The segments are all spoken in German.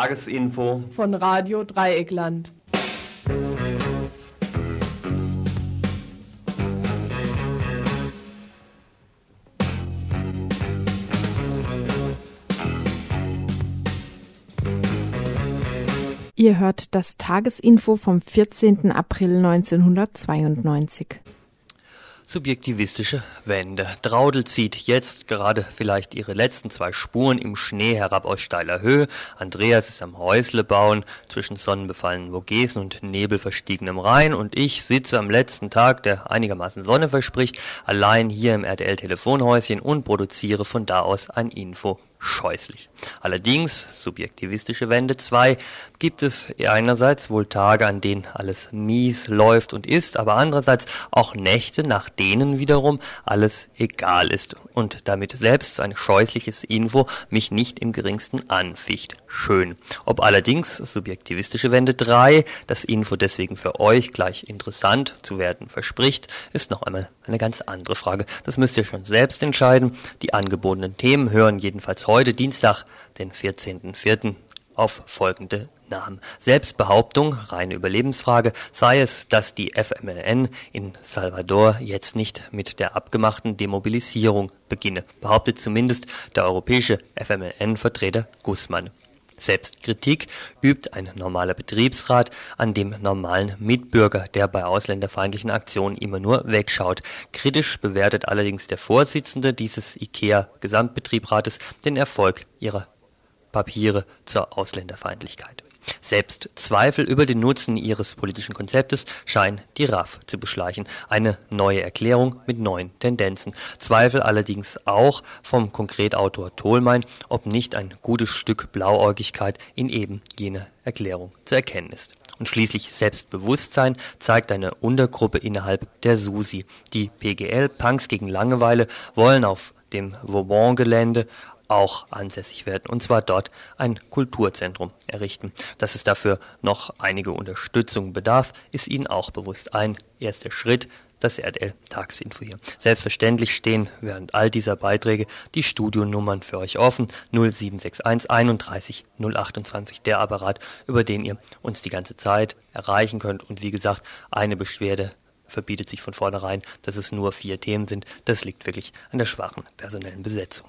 Tagesinfo von Radio Dreieckland. Ihr hört das Tagesinfo vom 14. April 1992. Subjektivistische Wände. Traudel zieht jetzt gerade vielleicht ihre letzten zwei Spuren im Schnee herab aus steiler Höhe. Andreas ist am Häusle bauen zwischen sonnenbefallenen Vogesen und nebelverstiegenem Rhein und ich sitze am letzten Tag, der einigermaßen Sonne verspricht, allein hier im RTL-Telefonhäuschen und produziere von da aus ein Info scheußlich. Allerdings, subjektivistische Wende 2, gibt es einerseits wohl Tage, an denen alles mies läuft und ist, aber andererseits auch Nächte, nach denen wiederum alles egal ist und damit selbst ein scheußliches Info mich nicht im geringsten anficht. Schön. Ob allerdings, subjektivistische Wende 3, das Info deswegen für euch gleich interessant zu werden verspricht, ist noch einmal eine ganz andere Frage. Das müsst ihr schon selbst entscheiden. Die angebotenen Themen hören jedenfalls heute Dienstag, den 14.04. auf folgende Namen. Selbstbehauptung, reine Überlebensfrage, sei es, dass die FMLN in Salvador jetzt nicht mit der abgemachten Demobilisierung beginne, behauptet zumindest der europäische FMLN-Vertreter Guzman. Selbstkritik übt ein normaler Betriebsrat an dem normalen Mitbürger, der bei ausländerfeindlichen Aktionen immer nur wegschaut. Kritisch bewertet allerdings der Vorsitzende dieses IKEA-Gesamtbetriebsrates den Erfolg ihrer Papiere zur Ausländerfeindlichkeit. Selbst Zweifel über den Nutzen ihres politischen Konzeptes scheinen die RAF zu beschleichen. Eine neue Erklärung mit neuen Tendenzen. Zweifel allerdings auch vom Konkretautor Tholmein, ob nicht ein gutes Stück Blauäugigkeit in eben jener Erklärung zu erkennen ist. Und schließlich Selbstbewusstsein zeigt eine Untergruppe innerhalb der SUSI. Die PGL Punks gegen Langeweile wollen auf dem Vauban-Gelände auch ansässig werden, und zwar dort ein Kulturzentrum errichten. Dass es dafür noch einige Unterstützung bedarf, ist Ihnen auch bewusst. Ein erster Schritt, das RTL Tagesinfo hier. Selbstverständlich stehen während all dieser Beiträge die Studionummern für euch offen. 0761 31 028, der Apparat, über den ihr uns die ganze Zeit erreichen könnt. Und wie gesagt, eine Beschwerde verbietet sich von vornherein, dass es nur vier Themen sind. Das liegt wirklich an der schwachen personellen Besetzung.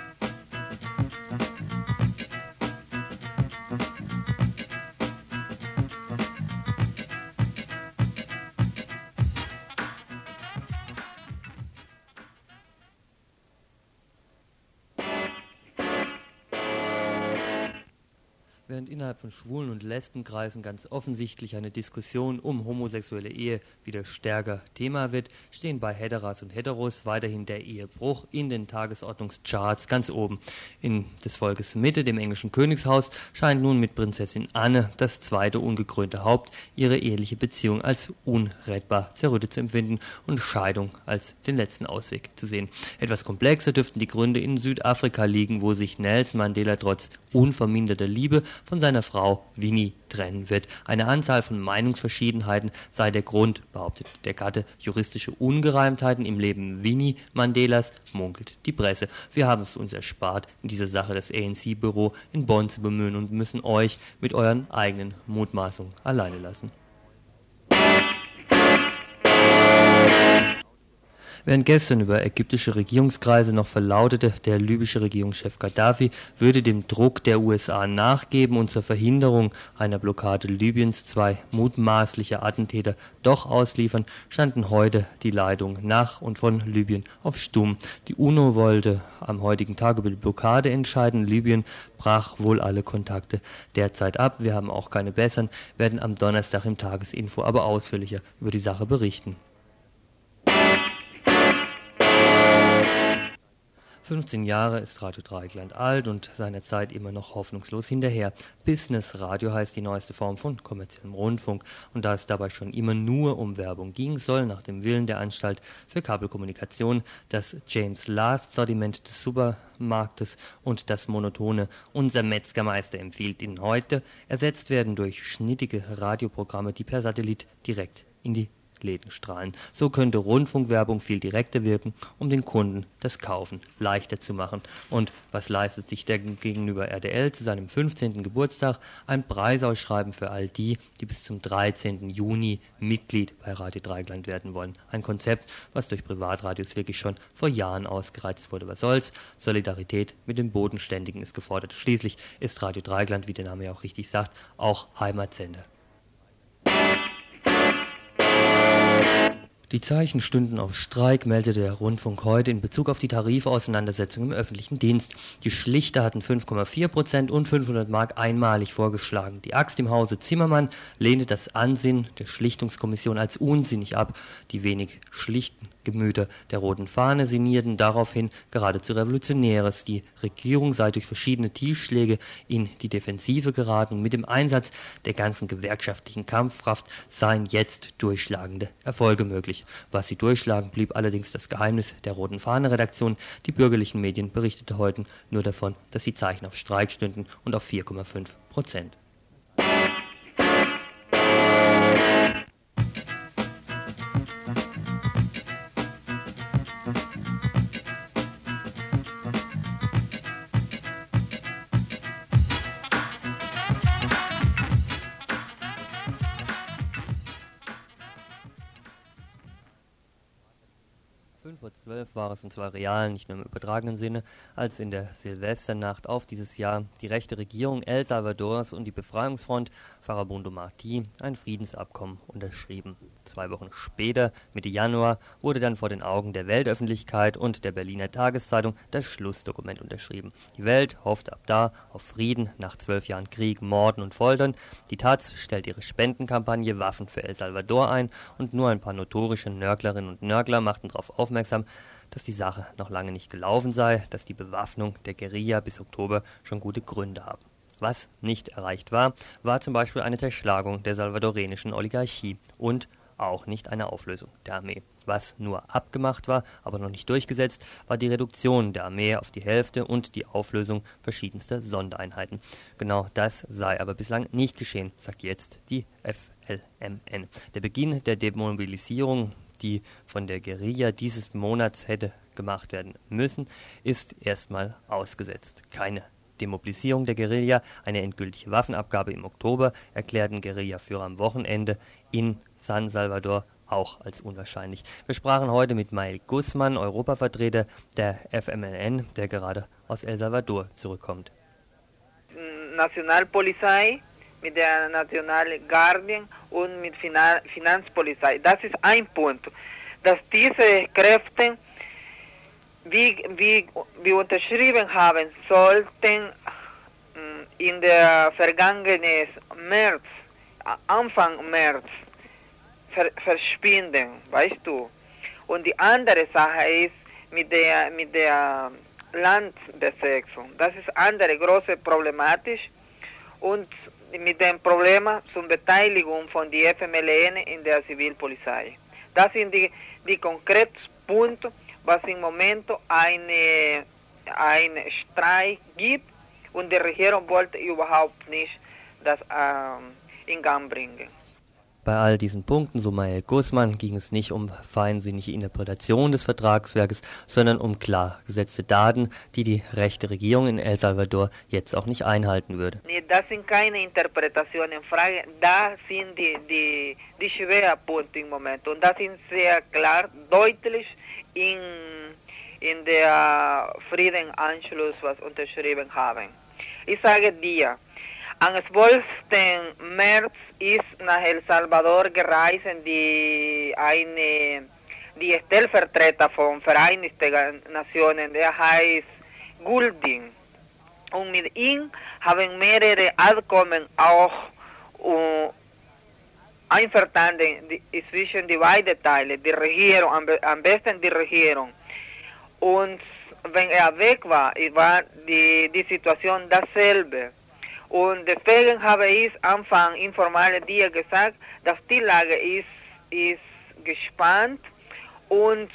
innerhalb von Schwulen- und Lesbenkreisen ganz offensichtlich eine Diskussion um homosexuelle Ehe wieder stärker Thema wird, stehen bei Heteras und Heteros weiterhin der Ehebruch in den Tagesordnungscharts ganz oben. In des Volkes Mitte, dem englischen Königshaus, scheint nun mit Prinzessin Anne, das zweite ungekrönte Haupt, ihre eheliche Beziehung als unrettbar zerrüttet zu empfinden und Scheidung als den letzten Ausweg zu sehen. Etwas komplexer dürften die Gründe in Südafrika liegen, wo sich Nelson Mandela trotz unverminderter Liebe von seiner Frau Winnie trennen wird. Eine Anzahl von Meinungsverschiedenheiten sei der Grund, behauptet der Gatte. Juristische Ungereimtheiten im Leben Winnie Mandelas munkelt die Presse. Wir haben es uns erspart, in dieser Sache das ANC-Büro in Bonn zu bemühen und müssen euch mit euren eigenen Mutmaßungen alleine lassen. Während gestern über ägyptische Regierungskreise noch verlautete, der libysche Regierungschef Gaddafi würde dem Druck der USA nachgeben und zur Verhinderung einer Blockade Libyens zwei mutmaßliche Attentäter doch ausliefern, standen heute die Leitungen nach und von Libyen auf Stumm. Die UNO wollte am heutigen Tag über die Blockade entscheiden. Libyen brach wohl alle Kontakte derzeit ab. Wir haben auch keine besseren, werden am Donnerstag im Tagesinfo aber ausführlicher über die Sache berichten. 15 Jahre ist Radio Dreieckland alt und seiner Zeit immer noch hoffnungslos hinterher. Business Radio heißt die neueste Form von kommerziellem Rundfunk und da es dabei schon immer nur um Werbung ging, soll nach dem Willen der Anstalt für Kabelkommunikation das James Last Sortiment des Supermarktes und das monotone Unser Metzgermeister empfiehlt Ihnen heute ersetzt werden durch schnittige Radioprogramme, die per Satellit direkt in die Läden strahlen. So könnte Rundfunkwerbung viel direkter wirken, um den Kunden das Kaufen leichter zu machen. Und was leistet sich der gegenüber RDL zu seinem 15. Geburtstag? Ein Preisausschreiben für all die, die bis zum 13. Juni Mitglied bei Radio Dreigland werden wollen. Ein Konzept, was durch Privatradios wirklich schon vor Jahren ausgereizt wurde. Was soll's? Solidarität mit den Bodenständigen ist gefordert. Schließlich ist Radio Dreigland, wie der Name ja auch richtig sagt, auch Heimatsender. Die Zeichen stünden auf Streik, meldete der Rundfunk heute in Bezug auf die Tarifauseinandersetzung im öffentlichen Dienst. Die Schlichter hatten 5,4 Prozent und 500 Mark einmalig vorgeschlagen. Die Axt im Hause Zimmermann lehnte das Ansinnen der Schlichtungskommission als unsinnig ab. Die wenig schlichten Gemüter der Roten Fahne sinnierten daraufhin geradezu Revolutionäres. Die Regierung sei durch verschiedene Tiefschläge in die Defensive geraten und mit dem Einsatz der ganzen gewerkschaftlichen Kampfkraft seien jetzt durchschlagende Erfolge möglich. Was sie durchschlagen, blieb allerdings das Geheimnis der Roten Fahne-Redaktion. Die bürgerlichen Medien berichteten heute nur davon, dass die Zeichen auf Streik stünden und auf 4,5 Prozent. Vor 12 war es, und zwar real, nicht nur im übertragenen Sinne, als in der Silvesternacht auf dieses Jahr die rechte Regierung El Salvadors und die Befreiungsfront Farabundo Martí ein Friedensabkommen unterschrieben. Zwei Wochen später, Mitte Januar, wurde dann vor den Augen der Weltöffentlichkeit und der Berliner Tageszeitung das Schlussdokument unterschrieben. Die Welt hofft ab da auf Frieden nach zwölf Jahren Krieg, Morden und Foltern. Die Taz stellt ihre Spendenkampagne Waffen für El Salvador ein und nur ein paar notorische Nörglerinnen und Nörgler machten darauf aufmerksam, aufmerksam, dass die Sache noch lange nicht gelaufen sei, dass die Bewaffnung der Guerilla bis Oktober schon gute Gründe haben. Was nicht erreicht war, war zum Beispiel eine Zerschlagung der salvadorenischen Oligarchie und auch nicht eine Auflösung der Armee. Was nur abgemacht war, aber noch nicht durchgesetzt, war die Reduktion der Armee auf die Hälfte und die Auflösung verschiedenster Sondereinheiten. Genau das sei aber bislang nicht geschehen, sagt jetzt die FLMN. Der Beginn der Demobilisierung die von der Guerilla dieses Monats hätte gemacht werden müssen, ist erstmal ausgesetzt. Keine Demobilisierung der Guerilla, eine endgültige Waffenabgabe im Oktober erklärten Guerillaführer am Wochenende in San Salvador auch als unwahrscheinlich. Wir sprachen heute mit Mael Guzman, Europavertreter der FMLN, der gerade aus El Salvador zurückkommt. Nationalpolizei mit der National Guardian und mit Finan Finanzpolizei. Das ist ein Punkt, dass diese Kräfte, wie, wie wir unterschrieben haben, sollten mm, in der vergangenen März, Anfang März, ver verschwinden, weißt du. Und die andere Sache ist mit der, mit der Landbesetzung. Das ist andere große Problematisch. Und mit dem Problem zur Beteiligung von der FMLN in der Zivilpolizei. Das sind die, die konkreten Punkte, was im Moment eine, ein Streik gibt und die Regierung wollte überhaupt nicht das ähm, in Gang bringen. Bei all diesen Punkten, so Mael Guzman, ging es nicht um feinsinnige Interpretation des Vertragswerkes, sondern um klar gesetzte Daten, die die rechte Regierung in El Salvador jetzt auch nicht einhalten würde. Nee, das sind keine Interpretationen Frage, da sind die, die, die Schwerpunkte im Moment und das sind sehr klar, deutlich in, in der Friedenanschluss, was unterschrieben haben. Ich sage dir, am 12. März ist nach El Salvador gereist die eine die Stellvertreter von Vereinigten Nationen, der heißt Gulding. Und mit ihm haben mehrere Abkommen auch uh, einverstanden zwischen die beiden Teile, die Regierung, am, besten die Regierung. Und wenn er weg war, war die, die Situation dasselbe. Und deswegen habe ich Anfang informale dir gesagt, dass die Lage ist, ist gespannt und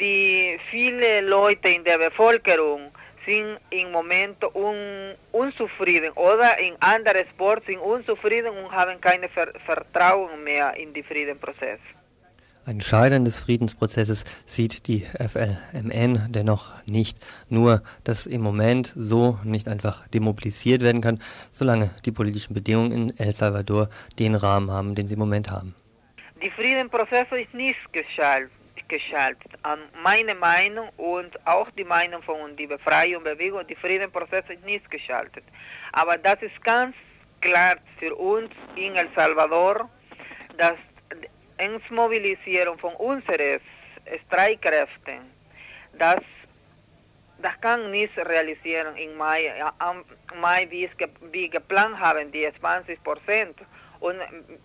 die viele Leute in der Bevölkerung sind im Moment un, unzufrieden oder in anderen Sports sind unzufrieden und haben keine Ver Vertrauen mehr in den Friedenprozess. Ein Scheitern des Friedensprozesses sieht die FLMN dennoch nicht. Nur, dass im Moment so nicht einfach demobilisiert werden kann, solange die politischen Bedingungen in El Salvador den Rahmen haben, den sie im Moment haben. Die Friedensprozess ist nicht geschaltet, geschaltet. Meine Meinung und auch die Meinung von der Befreiungsbewegung, die Friedensprozess ist nicht geschaltet. Aber das ist ganz klar für uns in El Salvador, dass Mobilisierung von unseren Streitkräften, das, das kann nicht realisieren im Mai, am Mai wie, es, wie geplant haben, die 20 Prozent und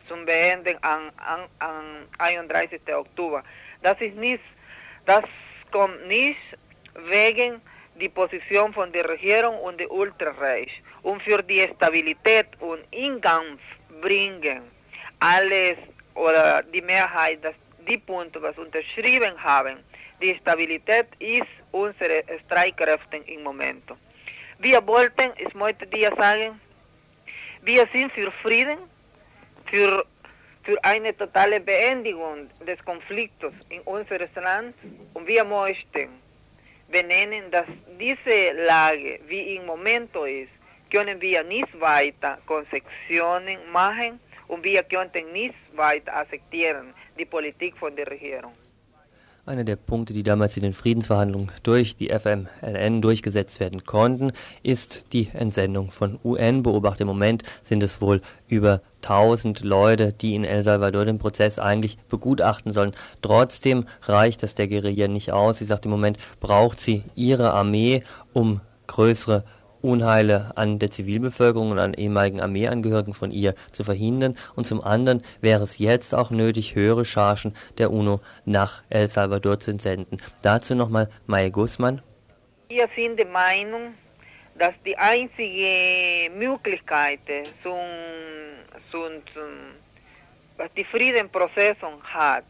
zum Beenden am 31. Oktober. Das ist nicht, das kommt nicht wegen die Position von der Regierung und der Ultrareich und für die Stabilität und Ingang bringen alles oder die Mehrheit, dass die Punkte, was unterschrieben haben, die Stabilität ist unsere Streitkräfte im Moment. Wir wollten, ich möchte dir sagen, wir sind für Frieden, für, für eine totale Beendigung des Konfliktes in unserem Land und wir möchten benennen, dass diese Lage, wie im Moment ist, können wir nicht weiter Konzessionen machen und wir könnten nicht weiter akzeptieren die Politik von der Regierung. Einer der Punkte, die damals in den Friedensverhandlungen durch die FMLN durchgesetzt werden konnten, ist die Entsendung von UN-Beobachtern. Im Moment sind es wohl über 1000 Leute, die in El Salvador den Prozess eigentlich begutachten sollen. Trotzdem reicht das der Guerilla nicht aus. Sie sagt im Moment, braucht sie ihre Armee, um größere Unheile an der Zivilbevölkerung und an ehemaligen Armeeangehörigen von ihr zu verhindern und zum anderen wäre es jetzt auch nötig, höhere Chargen der UNO nach El Salvador zu entsenden. Dazu nochmal Maya Guzman. Wir sind der Meinung, dass die einzige Möglichkeit zum, zum, was die Friedensprozess hat,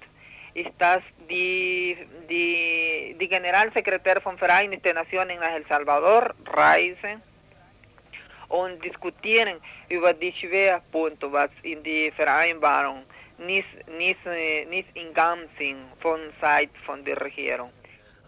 ist, dass die, die, die Generalsekretär von Vereinigten Nationen nach El Salvador reisen und diskutieren über die Schwerpunkte, was in die Vereinbarung nicht, nicht, nicht in Gang sind von von der.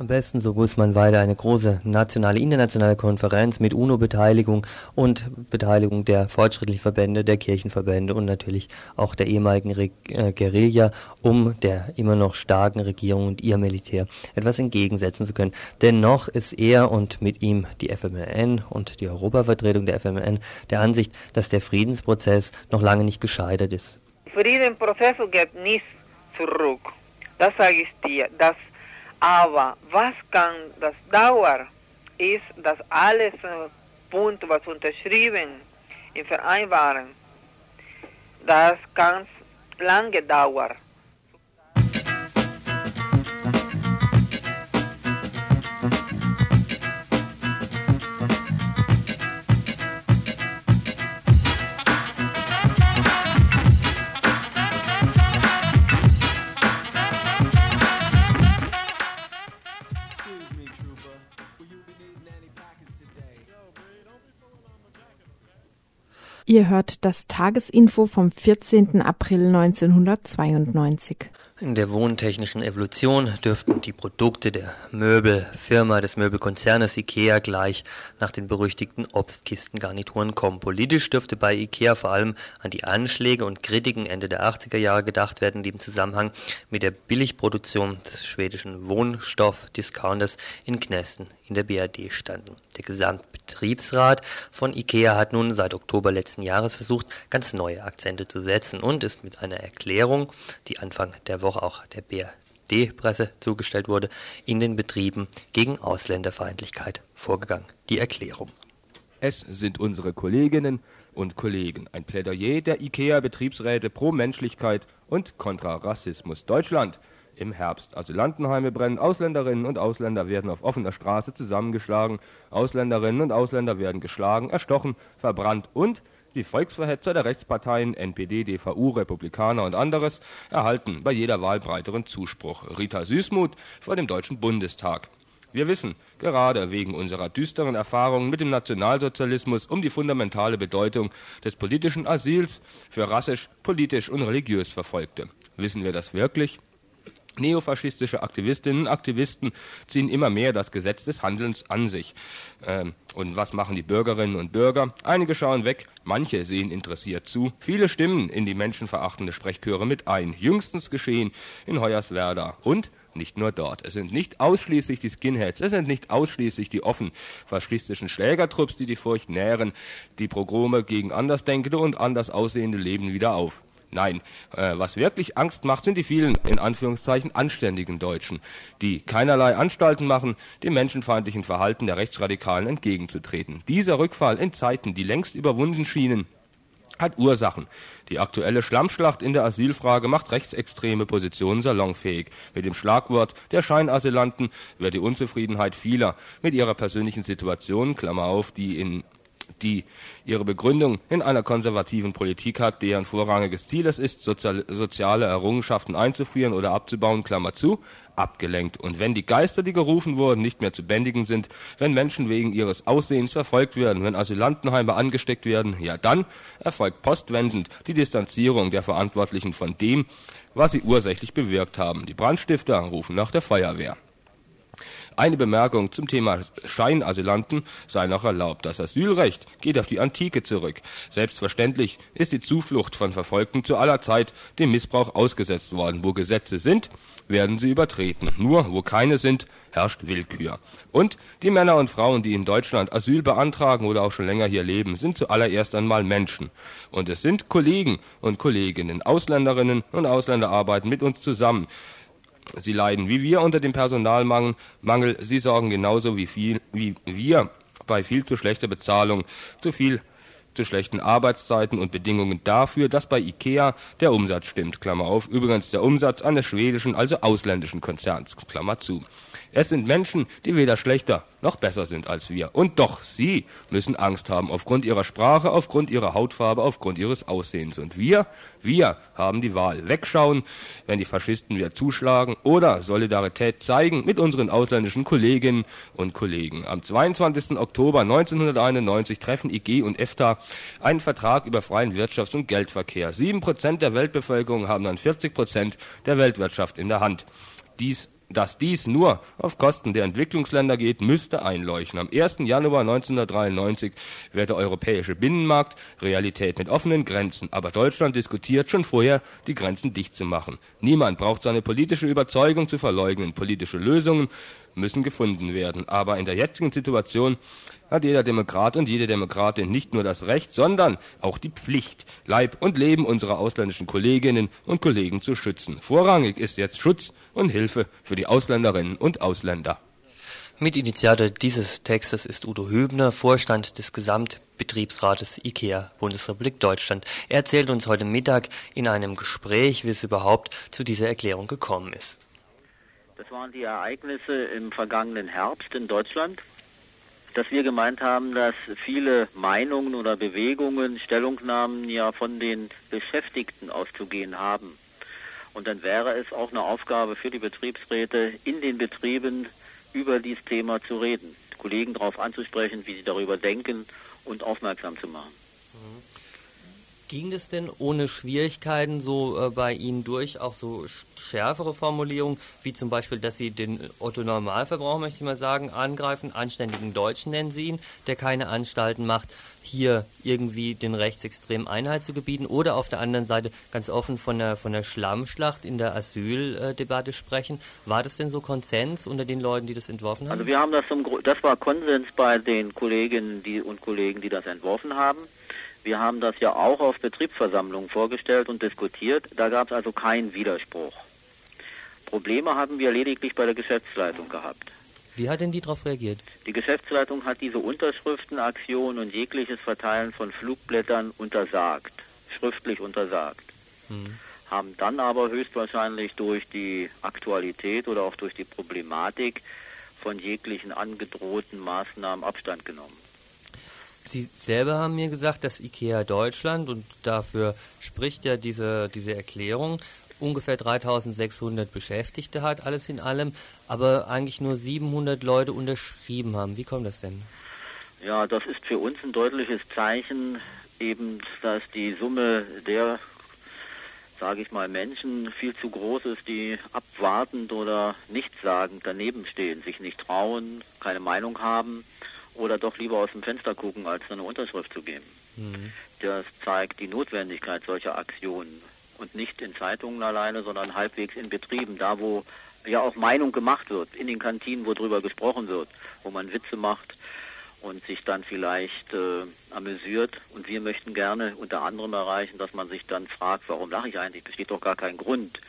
Am besten, so Guzman weiter, eine große nationale, internationale Konferenz mit UNO-Beteiligung und Beteiligung der fortschrittlichen Verbände, der Kirchenverbände und natürlich auch der ehemaligen Re äh, Guerilla, um der immer noch starken Regierung und ihr Militär etwas entgegensetzen zu können. Dennoch ist er und mit ihm die FMLN und die Europavertretung der FMLN der Ansicht, dass der Friedensprozess noch lange nicht gescheitert ist. Friedensprozess geht nicht zurück. Das sage ich dir. Das aber was kann das dauern, ist, dass alles äh, Punkte, was unterschrieben im Verein waren, das kann lange dauern. Ihr hört das Tagesinfo vom 14. April 1992. In der wohntechnischen Evolution dürften die Produkte der Möbelfirma des Möbelkonzernes IKEA gleich nach den berüchtigten Obstkistengarnituren kommen. Politisch dürfte bei IKEA vor allem an die Anschläge und Kritiken Ende der 80er Jahre gedacht werden, die im Zusammenhang mit der Billigproduktion des schwedischen Wohnstoff-Discounters in Knesten in der BRD standen. Der Gesamtbetriebsrat von IKEA hat nun seit Oktober letzten Jahres versucht, ganz neue Akzente zu setzen und ist mit einer Erklärung, die Anfang der Woche auch der BRD-Presse zugestellt wurde, in den Betrieben gegen Ausländerfeindlichkeit vorgegangen. Die Erklärung. Es sind unsere Kolleginnen und Kollegen. Ein Plädoyer der IKEA-Betriebsräte pro Menschlichkeit und kontra Rassismus Deutschland im Herbst. Asylantenheime brennen, Ausländerinnen und Ausländer werden auf offener Straße zusammengeschlagen, Ausländerinnen und Ausländer werden geschlagen, erstochen, verbrannt und die Volksverhetzer der Rechtsparteien NPD, DVU, Republikaner und anderes erhalten bei jeder Wahl breiteren Zuspruch. Rita Süßmuth vor dem Deutschen Bundestag. Wir wissen, gerade wegen unserer düsteren Erfahrungen mit dem Nationalsozialismus, um die fundamentale Bedeutung des politischen Asyls für rassisch, politisch und religiös Verfolgte. Wissen wir das wirklich? Neofaschistische Aktivistinnen und Aktivisten ziehen immer mehr das Gesetz des Handelns an sich. Ähm, und was machen die Bürgerinnen und Bürger? Einige schauen weg, manche sehen interessiert zu. Viele stimmen in die menschenverachtende Sprechchöre mit ein. Jüngstens geschehen in Hoyerswerda. Und nicht nur dort. Es sind nicht ausschließlich die Skinheads, es sind nicht ausschließlich die offen faschistischen Schlägertrupps, die die Furcht nähren. Die Progrome gegen Andersdenkende und anders aussehende leben wieder auf. Nein, äh, was wirklich Angst macht, sind die vielen, in Anführungszeichen, anständigen Deutschen, die keinerlei Anstalten machen, dem menschenfeindlichen Verhalten der Rechtsradikalen entgegenzutreten. Dieser Rückfall in Zeiten, die längst überwunden schienen, hat Ursachen. Die aktuelle Schlammschlacht in der Asylfrage macht rechtsextreme Positionen salonfähig. Mit dem Schlagwort der Scheinasylanten wird die Unzufriedenheit vieler mit ihrer persönlichen Situation, Klammer auf, die in die ihre Begründung in einer konservativen Politik hat, deren vorrangiges Ziel es ist, soziale Errungenschaften einzuführen oder abzubauen, Klammer zu, abgelenkt. Und wenn die Geister, die gerufen wurden, nicht mehr zu bändigen sind, wenn Menschen wegen ihres Aussehens verfolgt werden, wenn Asylantenheime angesteckt werden, ja dann erfolgt postwendend die Distanzierung der Verantwortlichen von dem, was sie ursächlich bewirkt haben. Die Brandstifter rufen nach der Feuerwehr. Eine Bemerkung zum Thema Scheinasylanten sei noch erlaubt. Das Asylrecht geht auf die Antike zurück. Selbstverständlich ist die Zuflucht von Verfolgten zu aller Zeit dem Missbrauch ausgesetzt worden. Wo Gesetze sind, werden sie übertreten. Nur wo keine sind, herrscht Willkür. Und die Männer und Frauen, die in Deutschland Asyl beantragen oder auch schon länger hier leben, sind zuallererst einmal Menschen. Und es sind Kollegen und Kolleginnen, Ausländerinnen und Ausländer arbeiten mit uns zusammen. Sie leiden wie wir unter dem Personalmangel. Mangel. Sie sorgen genauso wie, viel, wie wir bei viel zu schlechter Bezahlung, zu viel zu schlechten Arbeitszeiten und Bedingungen dafür, dass bei IKEA der Umsatz stimmt. Klammer auf. Übrigens der Umsatz eines schwedischen, also ausländischen Konzerns. Klammer zu. Es sind Menschen, die weder schlechter noch besser sind als wir. Und doch, sie müssen Angst haben aufgrund ihrer Sprache, aufgrund ihrer Hautfarbe, aufgrund ihres Aussehens. Und wir, wir haben die Wahl. Wegschauen, wenn die Faschisten wieder zuschlagen oder Solidarität zeigen mit unseren ausländischen Kolleginnen und Kollegen. Am 22. Oktober 1991 treffen IG und EFTA einen Vertrag über freien Wirtschafts- und Geldverkehr. Sieben Prozent der Weltbevölkerung haben dann 40 Prozent der Weltwirtschaft in der Hand. Dies dass dies nur auf Kosten der Entwicklungsländer geht, müsste einleuchten. Am 1. Januar 1993 wird der europäische Binnenmarkt Realität mit offenen Grenzen. Aber Deutschland diskutiert schon vorher, die Grenzen dicht zu machen. Niemand braucht seine politische Überzeugung zu verleugnen. Politische Lösungen müssen gefunden werden. Aber in der jetzigen Situation hat jeder Demokrat und jede Demokratin nicht nur das Recht, sondern auch die Pflicht, Leib und Leben unserer ausländischen Kolleginnen und Kollegen zu schützen. Vorrangig ist jetzt Schutz und Hilfe für die Ausländerinnen und Ausländer. Mitinitiator dieses Textes ist Udo Hübner, Vorstand des Gesamtbetriebsrates IKEA Bundesrepublik Deutschland. Er erzählt uns heute Mittag in einem Gespräch, wie es überhaupt zu dieser Erklärung gekommen ist. Das waren die Ereignisse im vergangenen Herbst in Deutschland, dass wir gemeint haben, dass viele Meinungen oder Bewegungen, Stellungnahmen ja von den Beschäftigten auszugehen haben. Und dann wäre es auch eine Aufgabe für die Betriebsräte, in den Betrieben über dieses Thema zu reden, Kollegen darauf anzusprechen, wie sie darüber denken und aufmerksam zu machen. Mhm. Ging das denn ohne Schwierigkeiten so äh, bei Ihnen durch, auch so schärfere Formulierungen, wie zum Beispiel, dass Sie den Otto-Normalverbraucher, möchte ich mal sagen, angreifen, anständigen Deutschen nennen Sie ihn, der keine Anstalten macht, hier irgendwie den Rechtsextremen Einhalt zu gebieten oder auf der anderen Seite ganz offen von der, von der Schlammschlacht in der Asyldebatte sprechen. War das denn so Konsens unter den Leuten, die das entworfen haben? Also wir haben das, zum, das war Konsens bei den Kolleginnen und Kollegen, die das entworfen haben. Wir haben das ja auch auf Betriebsversammlungen vorgestellt und diskutiert. Da gab es also keinen Widerspruch. Probleme haben wir lediglich bei der Geschäftsleitung gehabt. Wie hat denn die darauf reagiert? Die Geschäftsleitung hat diese Unterschriftenaktion und jegliches Verteilen von Flugblättern untersagt, schriftlich untersagt. Hm. Haben dann aber höchstwahrscheinlich durch die Aktualität oder auch durch die Problematik von jeglichen angedrohten Maßnahmen Abstand genommen. Sie selber haben mir gesagt, dass IKEA Deutschland, und dafür spricht ja diese, diese Erklärung, ungefähr 3600 Beschäftigte hat, alles in allem, aber eigentlich nur 700 Leute unterschrieben haben. Wie kommt das denn? Ja, das ist für uns ein deutliches Zeichen, eben, dass die Summe der sage ich mal, Menschen viel zu groß ist, die abwartend oder nichtssagend daneben stehen, sich nicht trauen, keine Meinung haben oder doch lieber aus dem Fenster gucken, als eine Unterschrift zu geben. Mhm. Das zeigt die Notwendigkeit solcher Aktionen und nicht in Zeitungen alleine, sondern halbwegs in Betrieben, da wo ja auch Meinung gemacht wird, in den Kantinen, wo drüber gesprochen wird, wo man Witze macht und sich dann vielleicht äh, amüsiert. Und wir möchten gerne unter anderem erreichen, dass man sich dann fragt, warum lache ich eigentlich? Besteht doch gar kein Grund.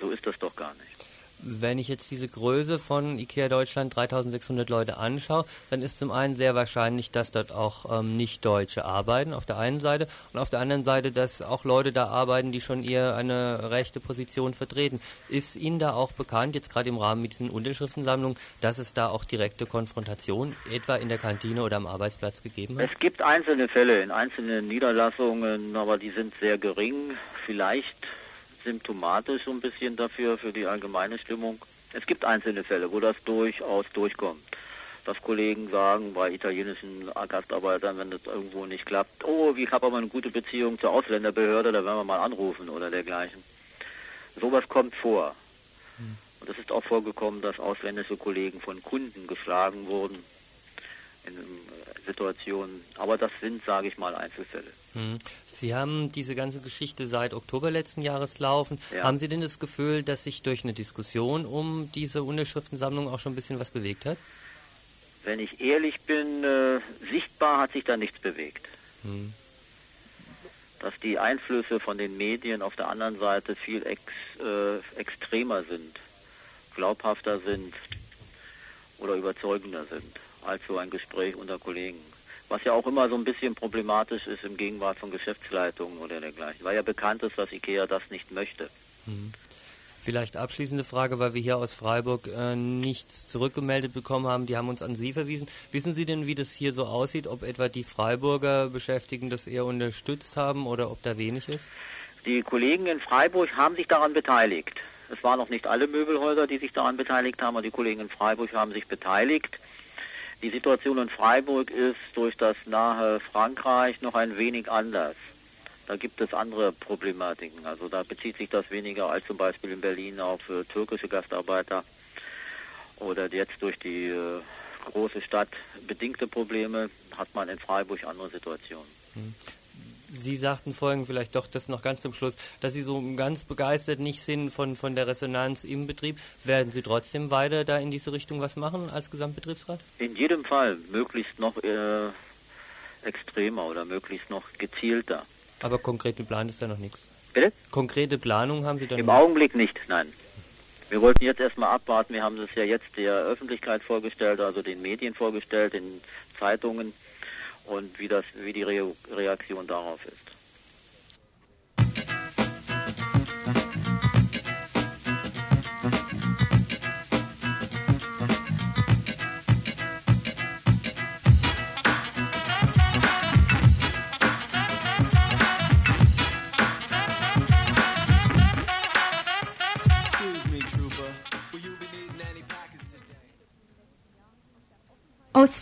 So ist das doch gar nicht. Wenn ich jetzt diese Größe von IKEA Deutschland 3600 Leute anschaue, dann ist zum einen sehr wahrscheinlich, dass dort auch ähm, Nicht-Deutsche arbeiten, auf der einen Seite, und auf der anderen Seite, dass auch Leute da arbeiten, die schon eher eine rechte Position vertreten. Ist Ihnen da auch bekannt, jetzt gerade im Rahmen mit diesen Unterschriftensammlungen, dass es da auch direkte Konfrontation etwa in der Kantine oder am Arbeitsplatz gegeben hat? Es gibt einzelne Fälle in einzelnen Niederlassungen, aber die sind sehr gering. Vielleicht symptomatisch so ein bisschen dafür, für die allgemeine Stimmung. Es gibt einzelne Fälle, wo das durchaus durchkommt. Dass Kollegen sagen, bei italienischen Gastarbeitern, wenn das irgendwo nicht klappt, oh, ich habe aber eine gute Beziehung zur Ausländerbehörde, da werden wir mal anrufen oder dergleichen. Sowas kommt vor. Hm. Und es ist auch vorgekommen, dass ausländische Kollegen von Kunden geschlagen wurden in Situationen. Aber das sind, sage ich mal, Einzelfälle. Hm. Sie haben diese ganze Geschichte seit Oktober letzten Jahres laufen. Ja. Haben Sie denn das Gefühl, dass sich durch eine Diskussion um diese Unterschriftensammlung auch schon ein bisschen was bewegt hat? Wenn ich ehrlich bin, äh, sichtbar hat sich da nichts bewegt. Hm. Dass die Einflüsse von den Medien auf der anderen Seite viel ex, äh, extremer sind, glaubhafter sind oder überzeugender sind als so ein Gespräch unter Kollegen was ja auch immer so ein bisschen problematisch ist im Gegenwart von Geschäftsleitungen oder dergleichen, weil ja bekannt ist, dass IKEA das nicht möchte. Mhm. Vielleicht abschließende Frage, weil wir hier aus Freiburg äh, nichts zurückgemeldet bekommen haben. Die haben uns an Sie verwiesen. Wissen Sie denn, wie das hier so aussieht? Ob etwa die Freiburger Beschäftigten das eher unterstützt haben oder ob da wenig ist? Die Kollegen in Freiburg haben sich daran beteiligt. Es waren noch nicht alle Möbelhäuser, die sich daran beteiligt haben, aber die Kollegen in Freiburg haben sich beteiligt. Die Situation in Freiburg ist durch das nahe Frankreich noch ein wenig anders. Da gibt es andere Problematiken. Also da bezieht sich das weniger als zum Beispiel in Berlin auf äh, türkische Gastarbeiter oder jetzt durch die äh, große Stadt bedingte Probleme hat man in Freiburg andere Situationen. Sie sagten vorhin vielleicht doch das noch ganz zum Schluss, dass Sie so ganz begeistert nicht sind von, von der Resonanz im Betrieb. Werden Sie trotzdem weiter da in diese Richtung was machen als Gesamtbetriebsrat? In jedem Fall, möglichst noch äh, extremer oder möglichst noch gezielter. Aber konkrete Plan ist da noch nichts. Bitte? Konkrete Planung haben Sie da Im noch? Augenblick nicht, nein. Wir wollten jetzt erstmal abwarten. Wir haben es ja jetzt der Öffentlichkeit vorgestellt, also den Medien vorgestellt, den Zeitungen und wie, das, wie die Re Reaktion darauf ist.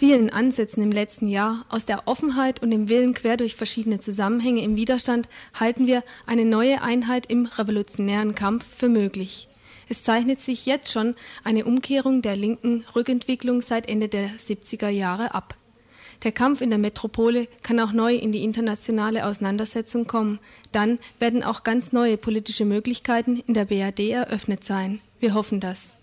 Vielen Ansätzen im letzten Jahr, aus der Offenheit und dem Willen quer durch verschiedene Zusammenhänge im Widerstand, halten wir eine neue Einheit im revolutionären Kampf für möglich. Es zeichnet sich jetzt schon eine Umkehrung der linken Rückentwicklung seit Ende der 70er Jahre ab. Der Kampf in der Metropole kann auch neu in die internationale Auseinandersetzung kommen. Dann werden auch ganz neue politische Möglichkeiten in der BRD eröffnet sein. Wir hoffen das.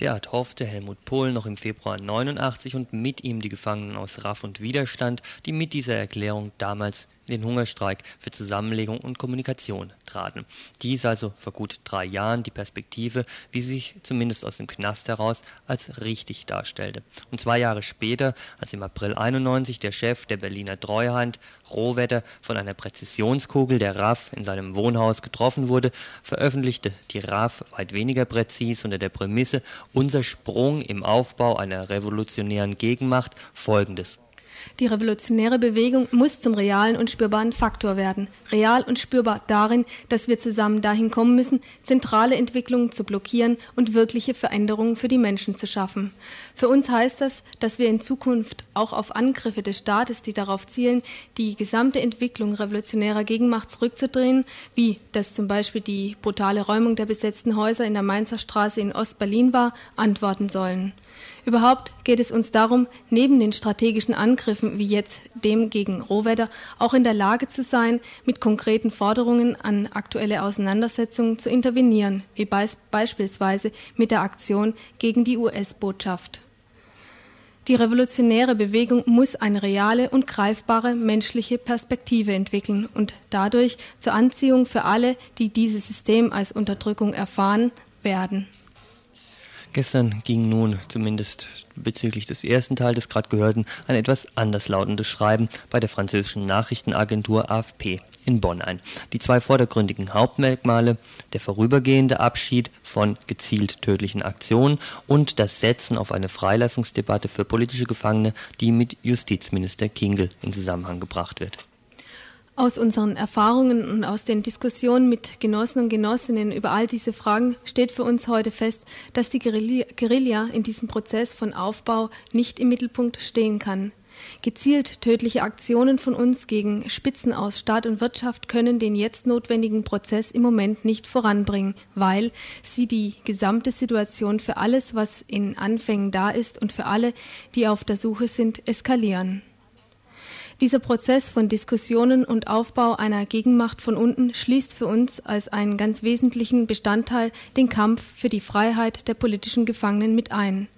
Derart hoffte Helmut Pohl noch im Februar 89 und mit ihm die Gefangenen aus Raff und Widerstand, die mit dieser Erklärung damals den Hungerstreik für Zusammenlegung und Kommunikation traten. Dies also vor gut drei Jahren die Perspektive, wie sie sich zumindest aus dem Knast heraus als richtig darstellte. Und zwei Jahre später, als im April 91 der Chef der Berliner Treuhand Rohwetter von einer Präzisionskugel der RAF in seinem Wohnhaus getroffen wurde, veröffentlichte die RAF weit weniger präzis unter der Prämisse Unser Sprung im Aufbau einer revolutionären Gegenmacht folgendes. Die revolutionäre Bewegung muss zum realen und spürbaren Faktor werden. Real und spürbar darin, dass wir zusammen dahin kommen müssen, zentrale Entwicklungen zu blockieren und wirkliche Veränderungen für die Menschen zu schaffen. Für uns heißt das, dass wir in Zukunft auch auf Angriffe des Staates, die darauf zielen, die gesamte Entwicklung revolutionärer Gegenmacht zurückzudrehen, wie das zum Beispiel die brutale Räumung der besetzten Häuser in der Mainzer Straße in Ostberlin war, antworten sollen. Überhaupt geht es uns darum, neben den strategischen Angriffen wie jetzt dem gegen Rohwetter auch in der Lage zu sein, mit konkreten Forderungen an aktuelle Auseinandersetzungen zu intervenieren, wie beis beispielsweise mit der Aktion gegen die US-Botschaft. Die revolutionäre Bewegung muss eine reale und greifbare menschliche Perspektive entwickeln und dadurch zur Anziehung für alle, die dieses System als Unterdrückung erfahren, werden. Gestern ging nun, zumindest bezüglich des ersten Teils des gerade gehörten, ein etwas anderslautendes Schreiben bei der französischen Nachrichtenagentur AFP in Bonn ein. Die zwei vordergründigen Hauptmerkmale, der vorübergehende Abschied von gezielt tödlichen Aktionen und das Setzen auf eine Freilassungsdebatte für politische Gefangene, die mit Justizminister Kingel in Zusammenhang gebracht wird. Aus unseren Erfahrungen und aus den Diskussionen mit Genossen und Genossinnen über all diese Fragen steht für uns heute fest, dass die Guerilla in diesem Prozess von Aufbau nicht im Mittelpunkt stehen kann. Gezielt tödliche Aktionen von uns gegen Spitzen aus Staat und Wirtschaft können den jetzt notwendigen Prozess im Moment nicht voranbringen, weil sie die gesamte Situation für alles, was in Anfängen da ist und für alle, die auf der Suche sind, eskalieren. Dieser Prozess von Diskussionen und Aufbau einer Gegenmacht von unten schließt für uns als einen ganz wesentlichen Bestandteil den Kampf für die Freiheit der politischen Gefangenen mit ein.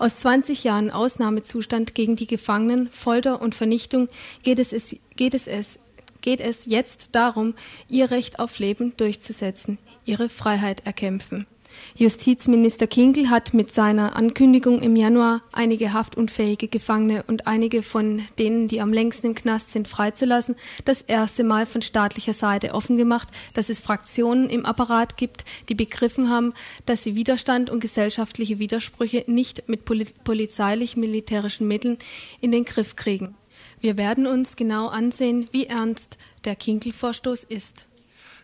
Aus 20 Jahren Ausnahmezustand gegen die Gefangenen, Folter und Vernichtung geht es, es, geht es, es, geht es jetzt darum, ihr Recht auf Leben durchzusetzen, ihre Freiheit erkämpfen. Justizminister Kinkel hat mit seiner Ankündigung im Januar einige haftunfähige Gefangene und einige von denen, die am längsten im Knast sind, freizulassen, das erste Mal von staatlicher Seite offengemacht, dass es Fraktionen im Apparat gibt, die begriffen haben, dass sie Widerstand und gesellschaftliche Widersprüche nicht mit polizeilich-militärischen Mitteln in den Griff kriegen. Wir werden uns genau ansehen, wie ernst der Kinkel-Vorstoß ist.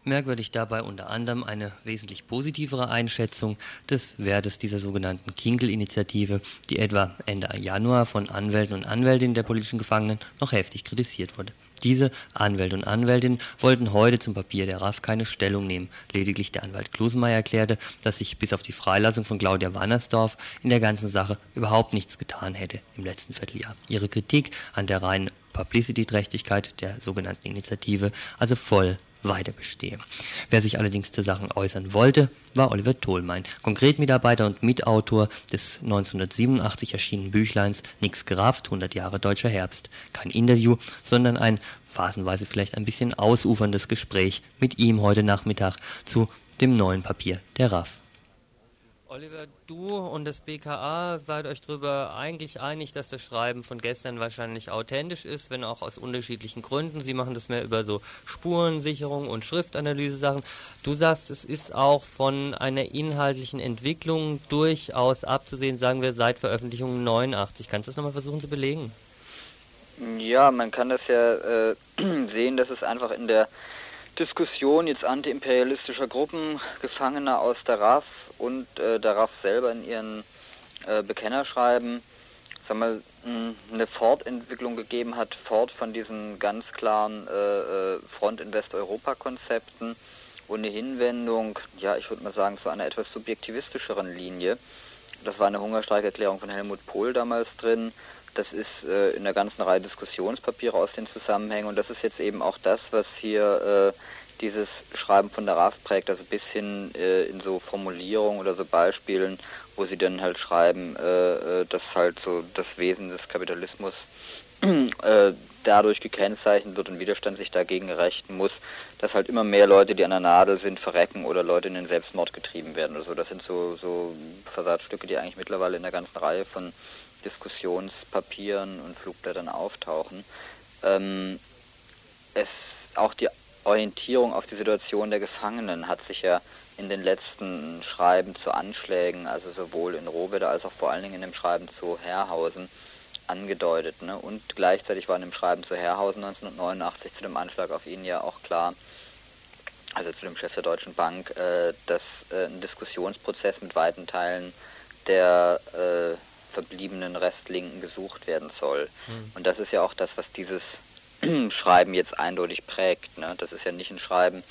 Merkwürdig dabei unter anderem eine wesentlich positivere Einschätzung des Wertes dieser sogenannten Kinkel-Initiative, die etwa Ende Januar von Anwälten und Anwältinnen der politischen Gefangenen noch heftig kritisiert wurde. Diese Anwälte und Anwältinnen wollten heute zum Papier der RAF keine Stellung nehmen. Lediglich der Anwalt Klusenmeier erklärte, dass sich bis auf die Freilassung von Claudia Wannersdorf in der ganzen Sache überhaupt nichts getan hätte im letzten Vierteljahr. Ihre Kritik an der reinen Publicity-Trächtigkeit der sogenannten Initiative also voll weiter bestehe. Wer sich allerdings zur Sache äußern wollte, war Oliver Tholmein, Konkretmitarbeiter und Mitautor des 1987 erschienenen Büchleins Nix gerafft, 100 Jahre deutscher Herbst. Kein Interview, sondern ein phasenweise vielleicht ein bisschen ausuferndes Gespräch mit ihm heute Nachmittag zu dem neuen Papier der RAF. Oliver, du und das BKA seid euch darüber eigentlich einig, dass das Schreiben von gestern wahrscheinlich authentisch ist, wenn auch aus unterschiedlichen Gründen. Sie machen das mehr über so Spurensicherung und Schriftanalyse-Sachen. Du sagst, es ist auch von einer inhaltlichen Entwicklung durchaus abzusehen, sagen wir seit Veröffentlichung 89. Kannst du das nochmal versuchen zu belegen? Ja, man kann das ja äh, sehen, dass es einfach in der Diskussion jetzt antiimperialistischer Gruppen, Gefangener aus der RAF und äh, der RAF selber in ihren äh, Bekennerschreiben sagen wir, eine Fortentwicklung gegeben hat, fort von diesen ganz klaren äh, äh, Front in Westeuropa-Konzepten und eine Hinwendung, ja, ich würde mal sagen, zu einer etwas subjektivistischeren Linie. Das war eine Hungerstreikerklärung von Helmut Pohl damals drin. Das ist äh, in einer ganzen Reihe Diskussionspapiere aus den Zusammenhängen und das ist jetzt eben auch das, was hier äh, dieses Schreiben von der RAF prägt, also bis hin äh, in so Formulierungen oder so Beispielen, wo sie dann halt schreiben, äh, äh dass halt so das Wesen des Kapitalismus äh, dadurch gekennzeichnet wird und Widerstand sich dagegen rächen muss, dass halt immer mehr Leute, die an der Nadel sind, verrecken oder Leute in den Selbstmord getrieben werden oder so. Das sind so, so Versatzstücke, die eigentlich mittlerweile in der ganzen Reihe von Diskussionspapieren und Flugblättern auftauchen. Ähm, es auch die Orientierung auf die Situation der Gefangenen hat sich ja in den letzten Schreiben zu Anschlägen, also sowohl in Rohwedder als auch vor allen Dingen in dem Schreiben zu Herrhausen, angedeutet. Ne? Und gleichzeitig war in dem Schreiben zu Herrhausen 1989 zu dem Anschlag auf ihn ja auch klar, also zu dem Chef der Deutschen Bank, äh, dass äh, ein Diskussionsprozess mit weiten Teilen der äh, verbliebenen Restlinken gesucht werden soll. Mhm. Und das ist ja auch das, was dieses Schreiben jetzt eindeutig prägt. Ne? Das ist ja nicht ein Schreiben,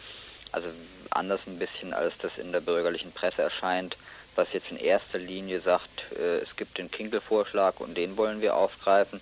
also anders ein bisschen, als das in der bürgerlichen Presse erscheint, was jetzt in erster Linie sagt, äh, es gibt den Kinkel-Vorschlag und den wollen wir aufgreifen,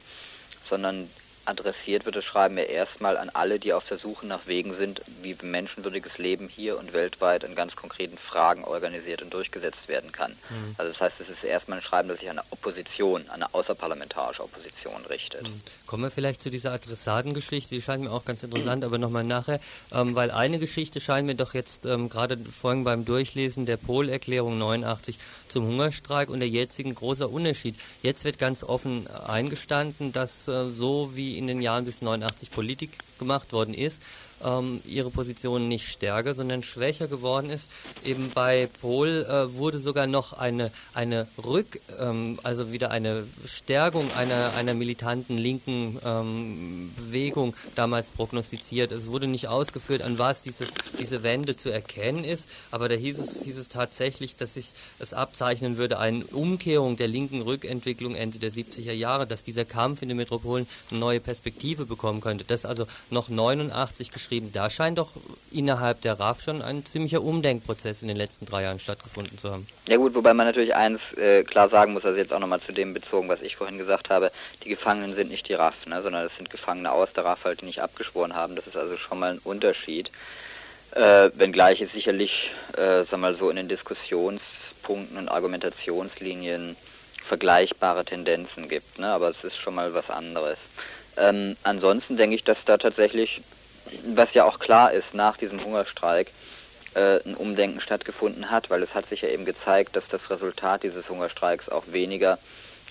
sondern adressiert wird das Schreiben ja erstmal an alle, die auf der Suche nach Wegen sind, wie menschenwürdiges Leben hier und weltweit in ganz konkreten Fragen organisiert und durchgesetzt werden kann. Mhm. Also das heißt, es ist erstmal ein Schreiben, das sich an eine Opposition, an eine außerparlamentarische Opposition richtet. Mhm. Kommen wir vielleicht zu dieser Adressatengeschichte, die scheint mir auch ganz interessant, mhm. aber nochmal nachher, ähm, weil eine Geschichte scheint mir doch jetzt ähm, gerade vorhin beim Durchlesen der Pol-Erklärung 89 zum Hungerstreik und der jetzigen großer Unterschied. Jetzt wird ganz offen eingestanden, dass äh, so wie in den Jahren bis 89 Politik gemacht worden ist, ähm, ihre Position nicht stärker, sondern schwächer geworden ist. Eben bei Pohl äh, wurde sogar noch eine, eine Rück, ähm, also wieder eine Stärkung einer, einer militanten linken ähm, Bewegung damals prognostiziert. Es wurde nicht ausgeführt, an was dieses, diese Wende zu erkennen ist, aber da hieß es, hieß es tatsächlich, dass sich es abzeichnen würde, eine Umkehrung der linken Rückentwicklung Ende der 70er Jahre, dass dieser Kampf in den Metropolen eine neue Perspektive bekommen könnte. Das also noch 89 geschrieben geschrieben. Da scheint doch innerhalb der RAF schon ein ziemlicher Umdenkprozess in den letzten drei Jahren stattgefunden zu haben. Ja gut, wobei man natürlich eins äh, klar sagen muss, also jetzt auch nochmal zu dem bezogen, was ich vorhin gesagt habe, die Gefangenen sind nicht die RAF, ne, sondern es sind Gefangene aus der RAF halt, die nicht abgeschworen haben. Das ist also schon mal ein Unterschied. Äh, wenngleich es sicherlich, äh, sag mal so, in den Diskussionspunkten und Argumentationslinien vergleichbare Tendenzen gibt, ne? aber es ist schon mal was anderes. Ähm, ansonsten denke ich, dass da tatsächlich was ja auch klar ist nach diesem Hungerstreik, äh, ein Umdenken stattgefunden hat, weil es hat sich ja eben gezeigt, dass das Resultat dieses Hungerstreiks auch weniger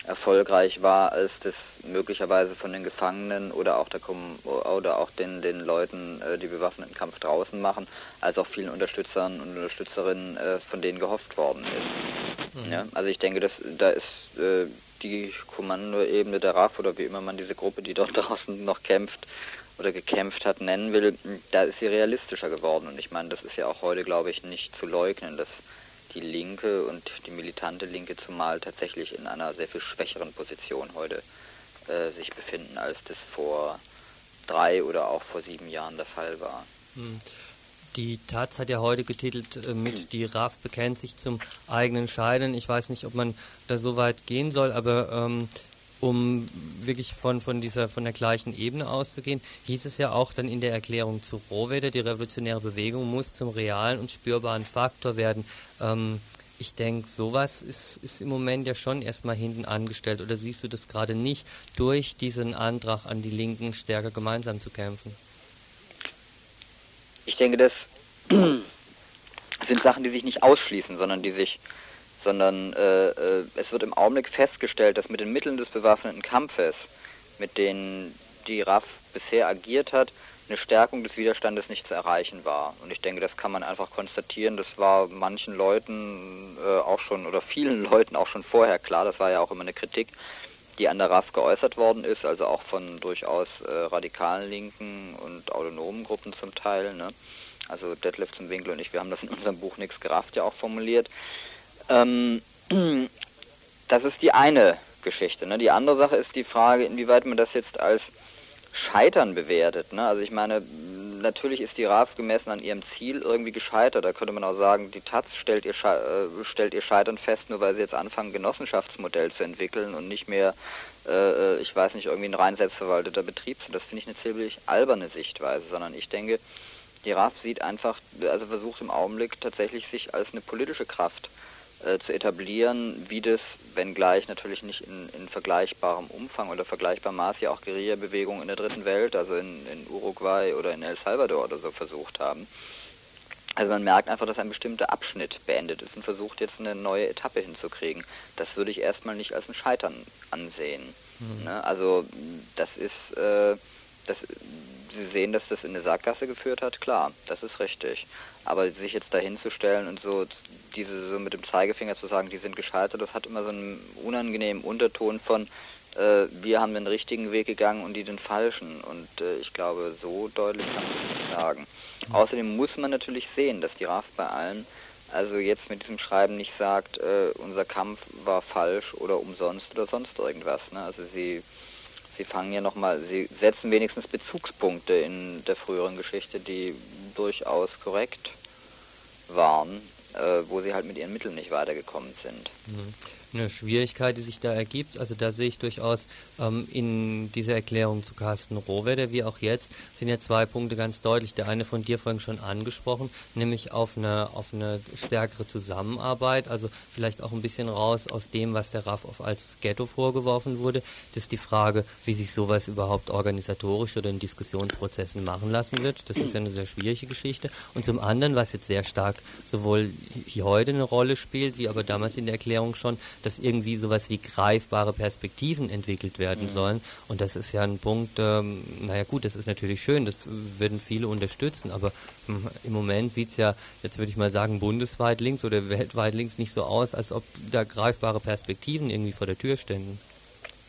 erfolgreich war, als das möglicherweise von den Gefangenen oder auch der oder auch den, den Leuten, äh, die bewaffneten Kampf draußen machen, als auch vielen Unterstützern und Unterstützerinnen äh, von denen gehofft worden ist. Mhm. Ja, also ich denke, dass da ist äh, die Kommandoebene der RAF oder wie immer man diese Gruppe, die dort draußen noch kämpft, oder gekämpft hat, nennen will, da ist sie realistischer geworden. Und ich meine, das ist ja auch heute, glaube ich, nicht zu leugnen, dass die Linke und die militante Linke zumal tatsächlich in einer sehr viel schwächeren Position heute äh, sich befinden, als das vor drei oder auch vor sieben Jahren der Fall war. Hm. Die Taz hat ja heute getitelt äh, mit Die RAF bekennt sich zum eigenen Scheiden. Ich weiß nicht, ob man da so weit gehen soll, aber ähm, um wirklich von, von dieser, von der gleichen Ebene auszugehen, hieß es ja auch dann in der Erklärung zu Rohweder, die revolutionäre Bewegung muss zum realen und spürbaren Faktor werden. Ähm, ich denke, sowas ist, ist im Moment ja schon erstmal hinten angestellt. Oder siehst du das gerade nicht, durch diesen Antrag an die Linken stärker gemeinsam zu kämpfen? Ich denke, das sind Sachen, die sich nicht ausschließen, sondern die sich sondern äh, äh, es wird im Augenblick festgestellt, dass mit den Mitteln des bewaffneten Kampfes, mit denen die RAF bisher agiert hat, eine Stärkung des Widerstandes nicht zu erreichen war. Und ich denke, das kann man einfach konstatieren. Das war manchen Leuten äh, auch schon oder vielen Leuten auch schon vorher klar. Das war ja auch immer eine Kritik, die an der RAF geäußert worden ist, also auch von durchaus äh, radikalen Linken und autonomen Gruppen zum Teil. Ne? Also Detlef zum Winkel und ich, wir haben das in unserem Buch Nix gerafft ja auch formuliert. Ähm, das ist die eine Geschichte. Ne? Die andere Sache ist die Frage, inwieweit man das jetzt als Scheitern bewertet. Ne? Also ich meine, natürlich ist die RAF gemessen an ihrem Ziel irgendwie gescheitert. Da könnte man auch sagen, die Taz stellt ihr, äh, stellt ihr Scheitern fest, nur weil sie jetzt anfangen, Genossenschaftsmodell zu entwickeln und nicht mehr, äh, äh, ich weiß nicht, irgendwie ein rein selbstverwalteter Betrieb sind. Das finde ich eine ziemlich alberne Sichtweise, sondern ich denke, die RAF sieht einfach, also versucht im Augenblick tatsächlich sich als eine politische Kraft äh, zu etablieren, wie das, wenngleich natürlich nicht in, in vergleichbarem Umfang oder vergleichbarem Maß ja auch Guerilla-Bewegungen in der dritten Welt, also in, in Uruguay oder in El Salvador oder so versucht haben. Also man merkt einfach, dass ein bestimmter Abschnitt beendet ist und versucht jetzt eine neue Etappe hinzukriegen. Das würde ich erstmal nicht als ein Scheitern ansehen. Mhm. Ne? Also das ist, äh, das, Sie sehen, dass das in eine Sackgasse geführt hat, klar, das ist richtig. Aber sich jetzt dahinzustellen und so diese so mit dem Zeigefinger zu sagen, die sind gescheitert, das hat immer so einen unangenehmen Unterton von, äh, wir haben den richtigen Weg gegangen und die den falschen. Und äh, ich glaube, so deutlich kann man es nicht sagen. Außerdem muss man natürlich sehen, dass die RAF bei allen also jetzt mit diesem Schreiben nicht sagt, äh, unser Kampf war falsch oder umsonst oder sonst irgendwas. Ne? Also sie, sie fangen ja nochmal, sie setzen wenigstens Bezugspunkte in der früheren Geschichte, die durchaus korrekt waren, äh, wo sie halt mit ihren Mitteln nicht weitergekommen sind. Mhm eine Schwierigkeit, die sich da ergibt. Also da sehe ich durchaus ähm, in dieser Erklärung zu Carsten Rohwedder, wie auch jetzt, sind ja zwei Punkte ganz deutlich. Der eine von dir vorhin schon angesprochen, nämlich auf eine, auf eine stärkere Zusammenarbeit, also vielleicht auch ein bisschen raus aus dem, was der RAF als Ghetto vorgeworfen wurde. Das ist die Frage, wie sich sowas überhaupt organisatorisch oder in Diskussionsprozessen machen lassen wird. Das ist ja eine sehr schwierige Geschichte. Und zum anderen, was jetzt sehr stark sowohl hier heute eine Rolle spielt, wie aber damals in der Erklärung schon, dass irgendwie sowas wie greifbare Perspektiven entwickelt werden mhm. sollen. Und das ist ja ein Punkt, ähm, naja gut, das ist natürlich schön, das würden viele unterstützen, aber hm, im Moment sieht es ja, jetzt würde ich mal sagen, bundesweit links oder weltweit links nicht so aus, als ob da greifbare Perspektiven irgendwie vor der Tür ständen.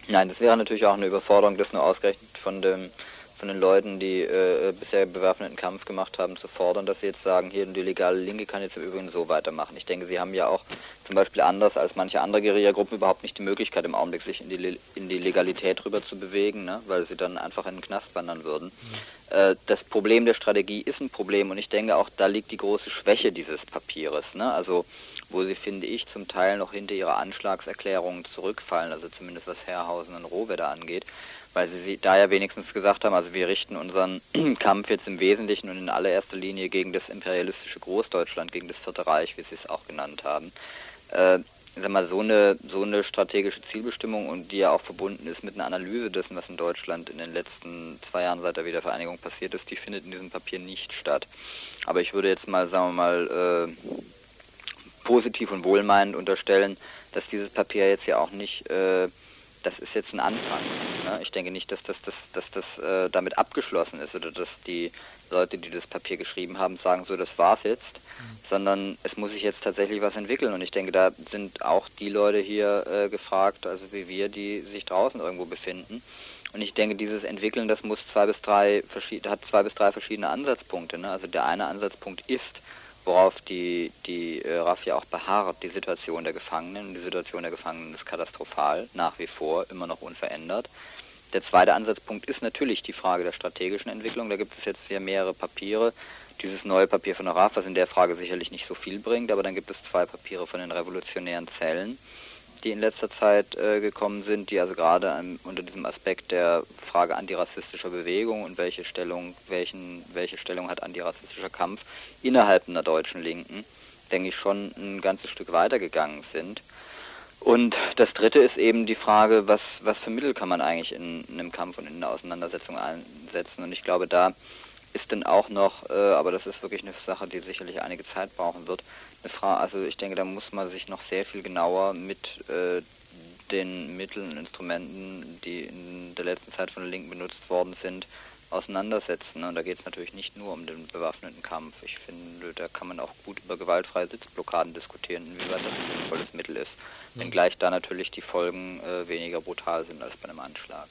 Nein, das wäre natürlich auch eine Überforderung, das nur ausgerechnet von dem von den Leuten, die äh, bisher bewaffneten Kampf gemacht haben, zu fordern, dass sie jetzt sagen, hier die legale Linke kann jetzt im Übrigen so weitermachen. Ich denke, sie haben ja auch zum Beispiel anders als manche andere Guerilla-Gruppen überhaupt nicht die Möglichkeit im Augenblick, sich in die, in die Legalität rüber zu bewegen, ne? weil sie dann einfach in den Knast wandern würden. Mhm. Äh, das Problem der Strategie ist ein Problem und ich denke auch, da liegt die große Schwäche dieses Papieres. Ne? Also wo sie, finde ich, zum Teil noch hinter ihre Anschlagserklärungen zurückfallen, also zumindest was Herrhausen und Rohwedder angeht weil sie da ja wenigstens gesagt haben, also wir richten unseren Kampf jetzt im Wesentlichen und in allererster Linie gegen das imperialistische Großdeutschland, gegen das Vierte Reich, wie sie es auch genannt haben. Äh, sag mal, so eine, so eine strategische Zielbestimmung und die ja auch verbunden ist mit einer Analyse dessen, was in Deutschland in den letzten zwei Jahren seit der Wiedervereinigung passiert ist, die findet in diesem Papier nicht statt. Aber ich würde jetzt mal, sagen wir mal, äh, positiv und wohlmeinend unterstellen, dass dieses Papier jetzt ja auch nicht äh, das ist jetzt ein Anfang. Ne? Ich denke nicht, dass das, dass, dass das äh, damit abgeschlossen ist oder dass die Leute, die das Papier geschrieben haben, sagen, so, das war's jetzt, mhm. sondern es muss sich jetzt tatsächlich was entwickeln. Und ich denke, da sind auch die Leute hier äh, gefragt, also wie wir, die sich draußen irgendwo befinden. Und ich denke, dieses Entwickeln, das muss zwei bis drei hat zwei bis drei verschiedene Ansatzpunkte. Ne? Also der eine Ansatzpunkt ist, worauf die, die äh, RAF ja auch beharrt, die Situation der Gefangenen. Die Situation der Gefangenen ist katastrophal, nach wie vor, immer noch unverändert. Der zweite Ansatzpunkt ist natürlich die Frage der strategischen Entwicklung. Da gibt es jetzt hier mehrere Papiere. Dieses neue Papier von der RAF, was in der Frage sicherlich nicht so viel bringt, aber dann gibt es zwei Papiere von den revolutionären Zellen die in letzter Zeit äh, gekommen sind, die also gerade ähm, unter diesem Aspekt der Frage antirassistischer Bewegung und welche Stellung, welchen, welche Stellung hat antirassistischer Kampf innerhalb einer deutschen Linken, denke ich schon ein ganzes Stück weitergegangen sind. Und das dritte ist eben die Frage, was, was für Mittel kann man eigentlich in, in einem Kampf und in einer Auseinandersetzung einsetzen. Und ich glaube, da ist dann auch noch, äh, aber das ist wirklich eine Sache, die sicherlich einige Zeit brauchen wird, also ich denke, da muss man sich noch sehr viel genauer mit äh, den Mitteln und Instrumenten, die in der letzten Zeit von der Linken benutzt worden sind, auseinandersetzen. Und da geht es natürlich nicht nur um den bewaffneten Kampf. Ich finde, da kann man auch gut über gewaltfreie Sitzblockaden diskutieren, inwieweit das ein sinnvolles Mittel ist. Mhm. Wenngleich da natürlich die Folgen äh, weniger brutal sind als bei einem Anschlag.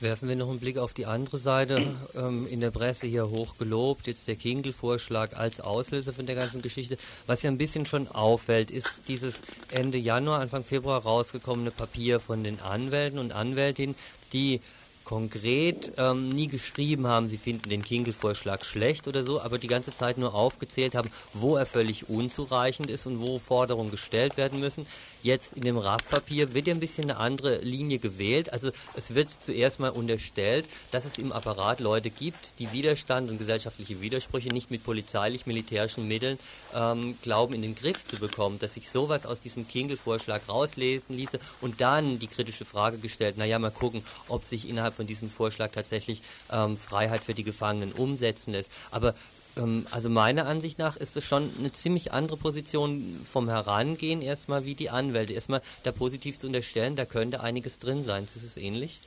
Werfen wir noch einen Blick auf die andere Seite. Ähm, in der Presse hier hoch gelobt, jetzt der Kinkel-Vorschlag als Auslöser von der ganzen Geschichte. Was ja ein bisschen schon auffällt, ist dieses Ende Januar, Anfang Februar rausgekommene Papier von den Anwälten und Anwältinnen, die konkret ähm, nie geschrieben haben, sie finden den Kinkel-Vorschlag schlecht oder so, aber die ganze Zeit nur aufgezählt haben, wo er völlig unzureichend ist und wo Forderungen gestellt werden müssen. Jetzt in dem RAF-Papier wird ja ein bisschen eine andere Linie gewählt. Also es wird zuerst mal unterstellt, dass es im Apparat Leute gibt, die Widerstand und gesellschaftliche Widersprüche nicht mit polizeilich-militärischen Mitteln ähm, glauben in den Griff zu bekommen, dass sich sowas aus diesem Kinkel-Vorschlag rauslesen ließe und dann die kritische Frage gestellt, naja, mal gucken, ob sich innerhalb von diesem Vorschlag tatsächlich ähm, Freiheit für die Gefangenen umsetzen lässt. Aber Ähm, also meiner Ansicht nach ist es schon eine ziemlich andere Position vom Herangehen erstmal wie die Anwälte. Erstmal da positiv zu unterstellen, da könnte einiges drin sein. Ist es ähnlich?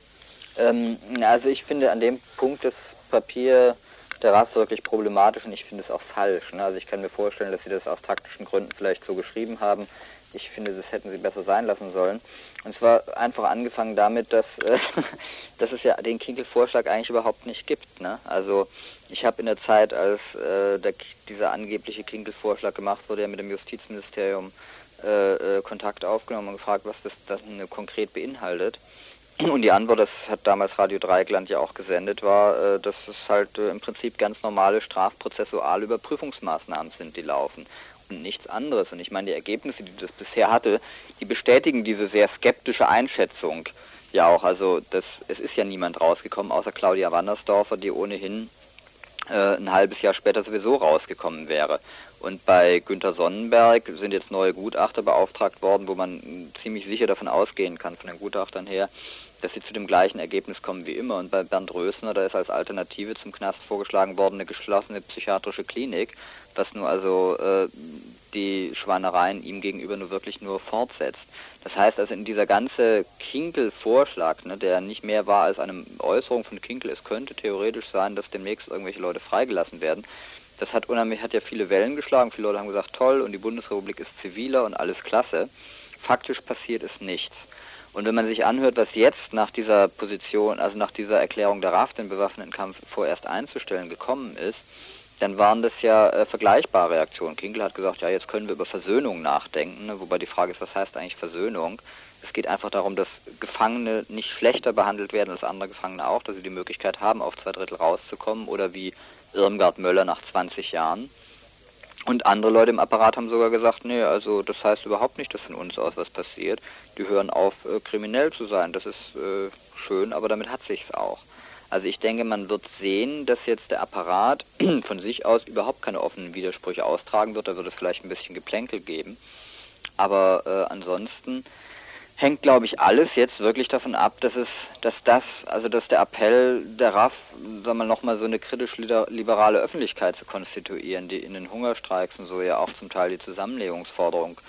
Ähm, also ich finde an dem Punkt das Papier der RAF wirklich problematisch und ich finde es auch falsch. Ne? Also ich kann mir vorstellen, dass sie das aus taktischen Gründen vielleicht so geschrieben haben. Ich finde, das hätten sie besser sein lassen sollen. Und zwar einfach angefangen damit, dass, äh, dass es ja den Kinkel-Vorschlag eigentlich überhaupt nicht gibt. Ne? Also ich habe in der Zeit, als äh, der, dieser angebliche Kinkel-Vorschlag gemacht wurde, ja mit dem Justizministerium äh, äh, Kontakt aufgenommen und gefragt, was das, das konkret beinhaltet. Und die Antwort, das hat damals Radio Dreieckland ja auch gesendet, war, äh, dass es halt äh, im Prinzip ganz normale strafprozessuale Überprüfungsmaßnahmen sind, die laufen und nichts anderes. Und ich meine, die Ergebnisse, die das bisher hatte, die bestätigen diese sehr skeptische Einschätzung ja auch. Also das, es ist ja niemand rausgekommen, außer Claudia Wandersdorfer, die ohnehin äh, ein halbes Jahr später sowieso rausgekommen wäre. Und bei Günter Sonnenberg sind jetzt neue Gutachter beauftragt worden, wo man ziemlich sicher davon ausgehen kann, von den Gutachtern her, dass sie zu dem gleichen Ergebnis kommen wie immer. Und bei Bernd Rösner, da ist als Alternative zum Knast vorgeschlagen worden eine geschlossene psychiatrische Klinik, was nur also äh, die Schweinereien ihm gegenüber nur wirklich nur fortsetzt. Das heißt also in dieser ganze Kinkel-Vorschlag, ne, der nicht mehr war als eine Äußerung von Kinkel, es könnte theoretisch sein, dass demnächst irgendwelche Leute freigelassen werden. Das hat unheimlich, hat ja viele Wellen geschlagen. Viele Leute haben gesagt, toll, und die Bundesrepublik ist ziviler und alles klasse. Faktisch passiert ist nichts. Und wenn man sich anhört, was jetzt nach dieser Position, also nach dieser Erklärung der RAF, den bewaffneten Kampf vorerst einzustellen, gekommen ist, dann waren das ja äh, vergleichbare Reaktionen. Kinkel hat gesagt, ja, jetzt können wir über Versöhnung nachdenken, ne? wobei die Frage ist, was heißt eigentlich Versöhnung? Es geht einfach darum, dass Gefangene nicht schlechter behandelt werden als andere Gefangene auch, dass sie die Möglichkeit haben, auf zwei Drittel rauszukommen oder wie Irmgard Möller nach 20 Jahren. Und andere Leute im Apparat haben sogar gesagt, nee, also das heißt überhaupt nicht, dass von uns aus was passiert. Die hören auf, äh, kriminell zu sein. Das ist äh, schön, aber damit hat sich's auch. Also ich denke, man wird sehen, dass jetzt der Apparat von sich aus überhaupt keine offenen Widersprüche austragen wird. Da wird es vielleicht ein bisschen Geplänkel geben. Aber äh, ansonsten hängt, glaube ich, alles jetzt wirklich davon ab, dass es, dass das, also dass der Appell der RAF, sagen wir nochmal so eine kritisch-liberale Öffentlichkeit zu konstituieren, die in den Hungerstreiks und so ja auch zum Teil die Zusammenlegungsforderung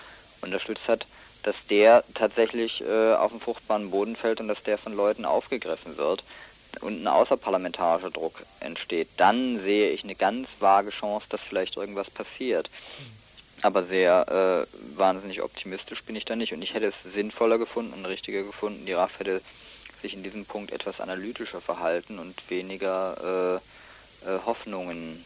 unterstützt hat, dass der tatsächlich äh, auf den fruchtbaren Boden fällt und dass der von Leuten aufgegriffen wird und ein außerparlamentarischer Druck entsteht, dann sehe ich eine ganz vage Chance, dass vielleicht irgendwas passiert. Aber sehr äh, wahnsinnig optimistisch bin ich da nicht und ich hätte es sinnvoller gefunden und richtiger gefunden. Die RAF hätte sich in diesem Punkt etwas analytischer verhalten und weniger äh, äh, Hoffnungen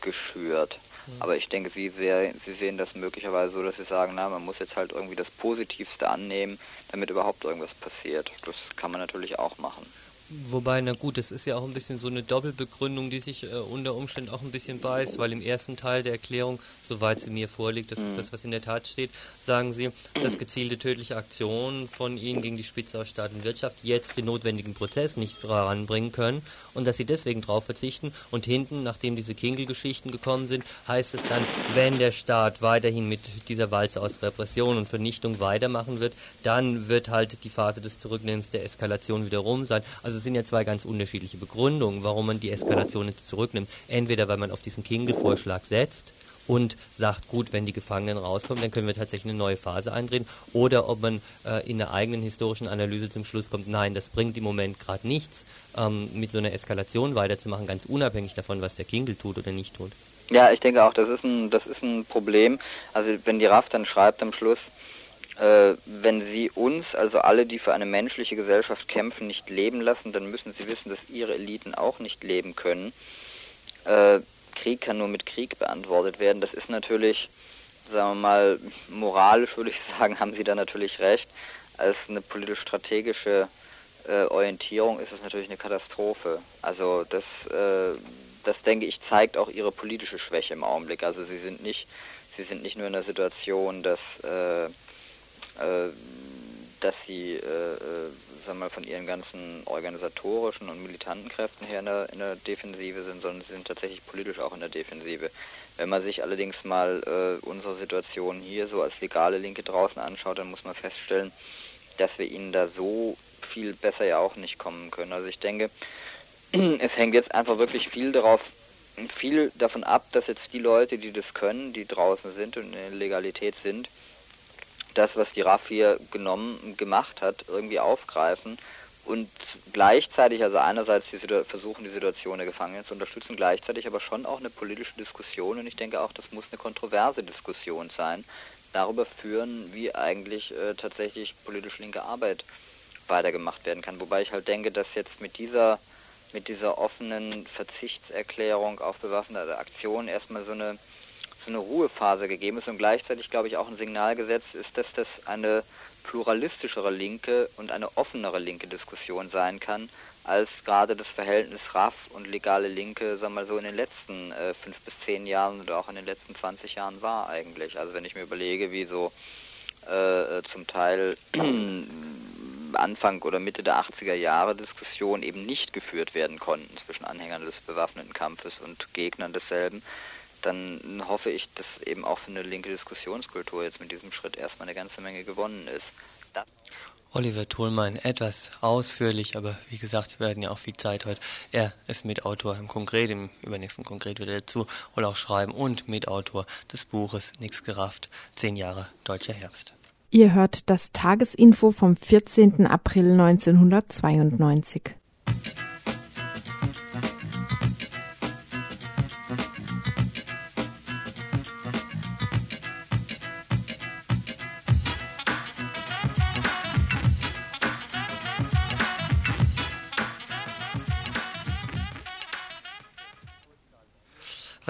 geschürt. Mhm. Aber ich denke, Sie, sehr, Sie sehen das möglicherweise so, dass Sie sagen, na, man muss jetzt halt irgendwie das Positivste annehmen, damit überhaupt irgendwas passiert. Das kann man natürlich auch machen. Wobei, na gut, das ist ja auch ein bisschen so eine Doppelbegründung, die sich äh, unter Umständen auch ein bisschen beißt, weil im ersten Teil der Erklärung, soweit sie mir vorliegt, das ist mhm. das, was in der Tat steht, sagen sie, dass gezielte tödliche Aktionen von ihnen gegen die Spitze aus Staat und Wirtschaft jetzt den notwendigen Prozess nicht voranbringen können und dass sie deswegen darauf verzichten. Und hinten, nachdem diese Kinkel-Geschichten gekommen sind, heißt es dann, wenn der Staat weiterhin mit dieser Walze aus Repression und Vernichtung weitermachen wird, dann wird halt die Phase des Zurücknehmens der Eskalation wieder rum sein. Also es sind ja zwei ganz unterschiedliche Begründungen, warum man die Eskalation jetzt zurücknimmt. Entweder weil man auf diesen Kinkel-Vorschlag setzt, und sagt, gut, wenn die Gefangenen rauskommen, dann können wir tatsächlich eine neue Phase eindrehen. Oder ob man äh, in der eigenen historischen Analyse zum Schluss kommt, nein, das bringt im Moment gerade nichts, ähm, mit so einer Eskalation weiterzumachen, ganz unabhängig davon, was der Kinkel tut oder nicht tut. Ja, ich denke auch, das ist ein, das ist ein Problem. Also wenn die RAF dann schreibt am Schluss, äh, wenn sie uns, also alle, die für eine menschliche Gesellschaft kämpfen, nicht leben lassen, dann müssen sie wissen, dass ihre Eliten auch nicht leben können. Äh, Krieg kann nur mit Krieg beantwortet werden. Das ist natürlich, sagen wir mal, moralisch würde ich sagen, haben Sie da natürlich recht. Als eine politisch-strategische äh, Orientierung ist es natürlich eine Katastrophe. Also das, äh, das denke ich, zeigt auch Ihre politische Schwäche im Augenblick. Also Sie sind nicht, Sie sind nicht nur in der Situation, dass, äh, äh dass Sie äh, äh, sagen wir von ihren ganzen organisatorischen und militanten Kräften her in der, in der Defensive sind, sondern sie sind tatsächlich politisch auch in der Defensive. Wenn man sich allerdings mal äh, unsere Situation hier so als legale Linke draußen anschaut, dann muss man feststellen, dass wir ihnen da so viel besser ja auch nicht kommen können. Also ich denke, es hängt jetzt einfach wirklich viel darauf viel davon ab, dass jetzt die Leute, die das können, die draußen sind und in der Legalität sind, das, was die RAF hier genommen, gemacht hat, irgendwie aufgreifen und gleichzeitig, also einerseits die versuchen, die Situation der Gefangenen zu unterstützen, gleichzeitig aber schon auch eine politische Diskussion und ich denke auch, das muss eine kontroverse Diskussion sein, darüber führen, wie eigentlich äh, tatsächlich politisch linke Arbeit weitergemacht werden kann. Wobei ich halt denke, dass jetzt mit dieser mit dieser offenen Verzichtserklärung auf bewaffnete Aktionen erstmal so eine so eine Ruhephase gegeben ist und gleichzeitig, glaube ich, auch ein Signal gesetzt ist, dass das eine pluralistischere linke und eine offenere linke Diskussion sein kann, als gerade das Verhältnis RAF und legale Linke, sagen wir mal so, in den letzten äh, fünf bis zehn Jahren oder auch in den letzten 20 Jahren war eigentlich. Also wenn ich mir überlege, wie so äh, zum Teil Anfang oder Mitte der 80er Jahre Diskussionen eben nicht geführt werden konnten zwischen Anhängern des bewaffneten Kampfes und Gegnern desselben, dann hoffe ich, dass eben auch für eine linke Diskussionskultur jetzt mit diesem Schritt erstmal eine ganze Menge gewonnen ist. Das Oliver Thulmein etwas ausführlich, aber wie gesagt, wir hatten ja auch viel Zeit heute. Er ist Mitautor im Konkret, im übernächsten Konkret wird er dazu oder auch schreiben und Mitautor des Buches Nix gerafft, zehn Jahre Deutscher Herbst. Ihr hört das Tagesinfo vom 14. April 1992.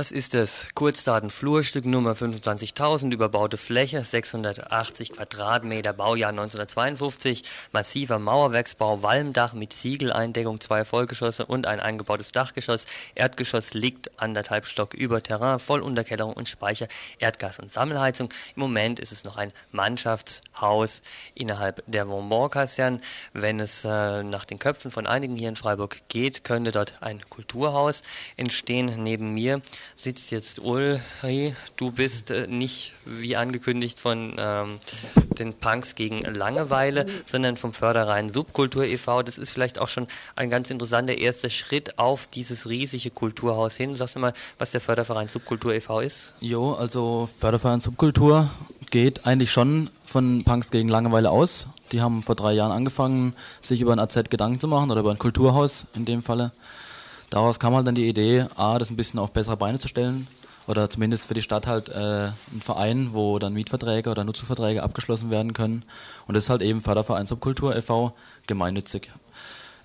Was ist es? Kurzdaten Flurstück Nummer 25.000, überbaute Fläche 680 Quadratmeter, Baujahr 1952, massiver Mauerwerksbau, Walmdach mit Ziegeleindeckung, zwei Vollgeschosse und ein eingebautes Dachgeschoss. Erdgeschoss liegt anderthalb Stock über Terrain, Vollunterkellerung und Speicher, Erdgas- und Sammelheizung. Im Moment ist es noch ein Mannschaftshaus innerhalb der Vauban-Kaserne. Wenn es äh, nach den Köpfen von einigen hier in Freiburg geht, könnte dort ein Kulturhaus entstehen. Neben mir sitzt jetzt Ulri. Du bist äh, nicht wie angekündigt von ähm, den Punks gegen Langeweile, sondern vom Förderein Subkultur e.V. Das ist vielleicht auch schon ein ganz interessanter erster Schritt auf dieses riesige Kulturhaus hin. Sagst du mal, was der Förderverein Subkultur e.V. ist? Jo, also Förderverein Subkultur geht eigentlich schon von Punks gegen Langeweile aus. Die haben vor drei Jahren angefangen, sich über ein AZ Gedanken zu machen oder über ein Kulturhaus in dem Falle. Daraus kam halt dann die Idee, A, das ein bisschen auf bessere Beine zu stellen oder zumindest für die Stadt halt äh, ein Verein, wo dann Mietverträge oder Nutzungsverträge abgeschlossen werden können. Und das ist halt eben Förderverein Subkultur e.V., gemeinnützig.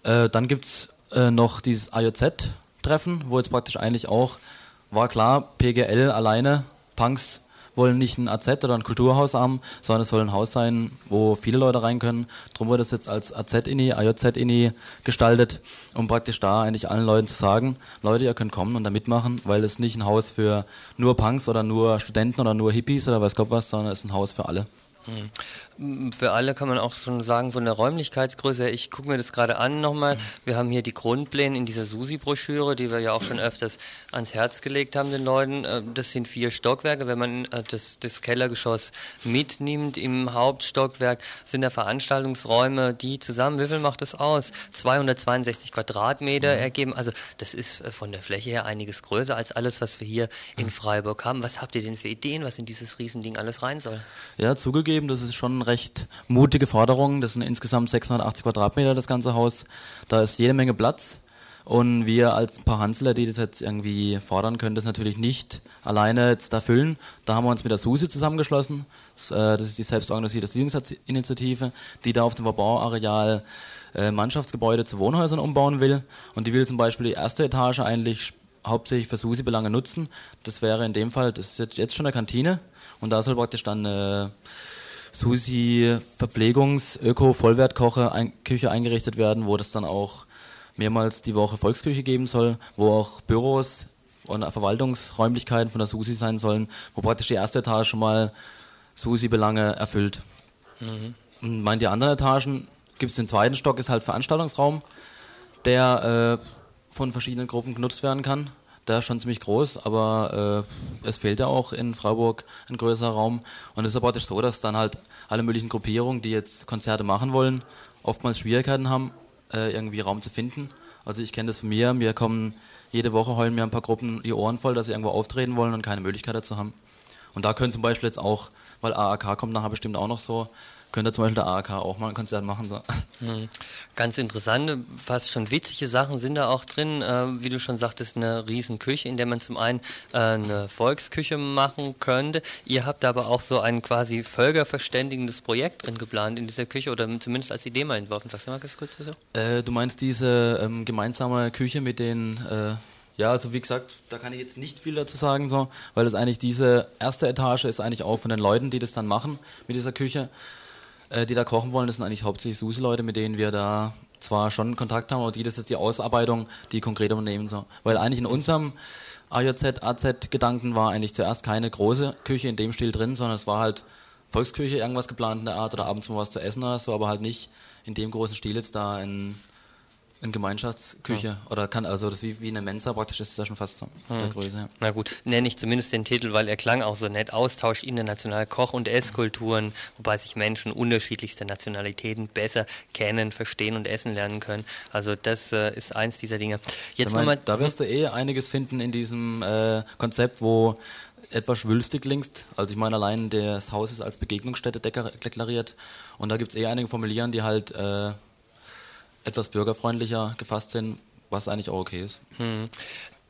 Äh, dann gibt's äh, noch dieses AJZ-Treffen, wo jetzt praktisch eigentlich auch, war klar, PGL alleine, Punks wollen nicht ein AZ oder ein Kulturhaus haben, sondern es soll ein Haus sein, wo viele Leute rein können. Darum wurde es jetzt als AZ-INI, AJZ-INI gestaltet, um praktisch da eigentlich allen Leuten zu sagen, Leute, ihr könnt kommen und da mitmachen, weil es nicht ein Haus für nur Punks oder nur Studenten oder nur Hippies oder weiß Gott was, sondern es ist ein Haus für alle. Für alle kann man auch schon sagen, von der Räumlichkeitsgröße her, ich gucke mir das gerade an nochmal. Wir haben hier die Grundpläne in dieser Susi-Broschüre, die wir ja auch schon öfters ans Herz gelegt haben den Leuten. Äh, das sind vier Stockwerke. Wenn man äh, das, das Kellergeschoss mitnimmt im Hauptstockwerk, sind da Veranstaltungsräume, die zusammen, wie viel macht das aus? 262 Quadratmeter mhm. ergeben. Also das ist äh, von der Fläche her einiges größer als alles, was wir hier in Freiburg haben. Was habt ihr denn für Ideen, was in dieses Riesending alles rein soll? Ja, zugegeben, das ist schon recht mutige Forderung. Das sind insgesamt 680 Quadratmeter, das ganze Haus. Da ist jede Menge Platz. Und wir als ein paar Hansler, die das jetzt irgendwie fordern können, das natürlich nicht alleine jetzt erfüllen. Da haben wir uns mit der SUSI zusammengeschlossen. Das, äh, ist die selbstorganisierte Siedlungsinitiative, die da auf dem Verbauareal äh, Mannschaftsgebäude zu Wohnhäusern umbauen will. Und die will zum Beispiel die erste Etage eigentlich hauptsächlich für SUSI-Belange nutzen. Das wäre in dem Fall, das ist jetzt schon eine Kantine. Und da soll praktisch dann äh, Susi Verpflegungs-, Öko-, Vollwertkoche, ein Küche eingerichtet werden, wo das dann auch mehrmals die Woche Volksküche geben soll, wo auch Büros und Verwaltungsräumlichkeiten von der Susi sein sollen, wo praktisch die erste Etage schon mal Susi-Belange erfüllt. Mhm. Und meine, die anderen Etagen gibt es den zweiten Stock, ist halt Veranstaltungsraum, der äh, von verschiedenen Gruppen genutzt werden kann ist schon ziemlich groß, aber äh, es fehlt ja auch in Freiburg ein größerer Raum. Und es ist ja praktisch so, dass dann halt alle möglichen Gruppierungen, die jetzt Konzerte machen wollen, oftmals Schwierigkeiten haben, äh, irgendwie Raum zu finden. Also ich kenne das von mir, wir kommen Jede Woche heulen mir ein paar Gruppen die Ohren voll, dass sie irgendwo auftreten wollen und keine Möglichkeit dazu haben. Und da können zum Beispiel jetzt auch, weil AAK kommt nachher bestimmt auch noch so, könnte zum Beispiel der AAK auch mal ein Konzert machen. So. Hm. Ganz interessante, fast schon witzige Sachen sind da auch drin. Äh, wie du schon sagtest, eine riesen Küche, in der man zum einen äh, eine Volksküche machen könnte. Ihr habt aber auch so ein quasi völkerverständigendes Projekt drin geplant in dieser Küche oder zumindest als Idee mal entworfen. Sagst du mal ganz kurz so? Äh, du meinst diese ähm, gemeinsame Küche mit den äh, ja, also wie gesagt, da kann ich jetzt nicht viel dazu sagen, so, weil das eigentlich diese erste Etage ist eigentlich auch von den Leuten, die das dann machen mit dieser Küche die da kochen wollen, das sind eigentlich hauptsächlich SUSE-Leute, mit denen wir da zwar schon Kontakt haben, aber die, das ist die Ausarbeitung, die konkret übernehmen. So. Weil eigentlich in unserem AJZ, AZ-Gedanken war eigentlich zuerst keine große Küche in dem Stil drin, sondern es war halt Volksküche, irgendwas geplant in der Art oder abends mal was zu essen oder so, aber halt nicht in dem großen Stil jetzt da in in Gemeinschaftsküche ja. oder kann also das wie, wie eine Mensa praktisch ist das ja schon fast so hm. der Größe. Ja. Na gut, nenne ich zumindest den Titel, weil er klang auch so nett. Austausch internationaler Koch- und Esskulturen, wobei sich Menschen unterschiedlichster Nationalitäten besser kennen, verstehen und essen lernen können. Also das äh, ist eins dieser Dinge. Jetzt mein, mal, da wirst du eh einiges finden in diesem äh, Konzept, wo etwas schwülstig links. Also ich meine, allein das Haus ist als Begegnungsstätte deklariert und da gibt es eh einige Formulieren, die halt äh, etwas bürgerfreundlicher gefasst sind, was eigentlich auch okay ist. Hm.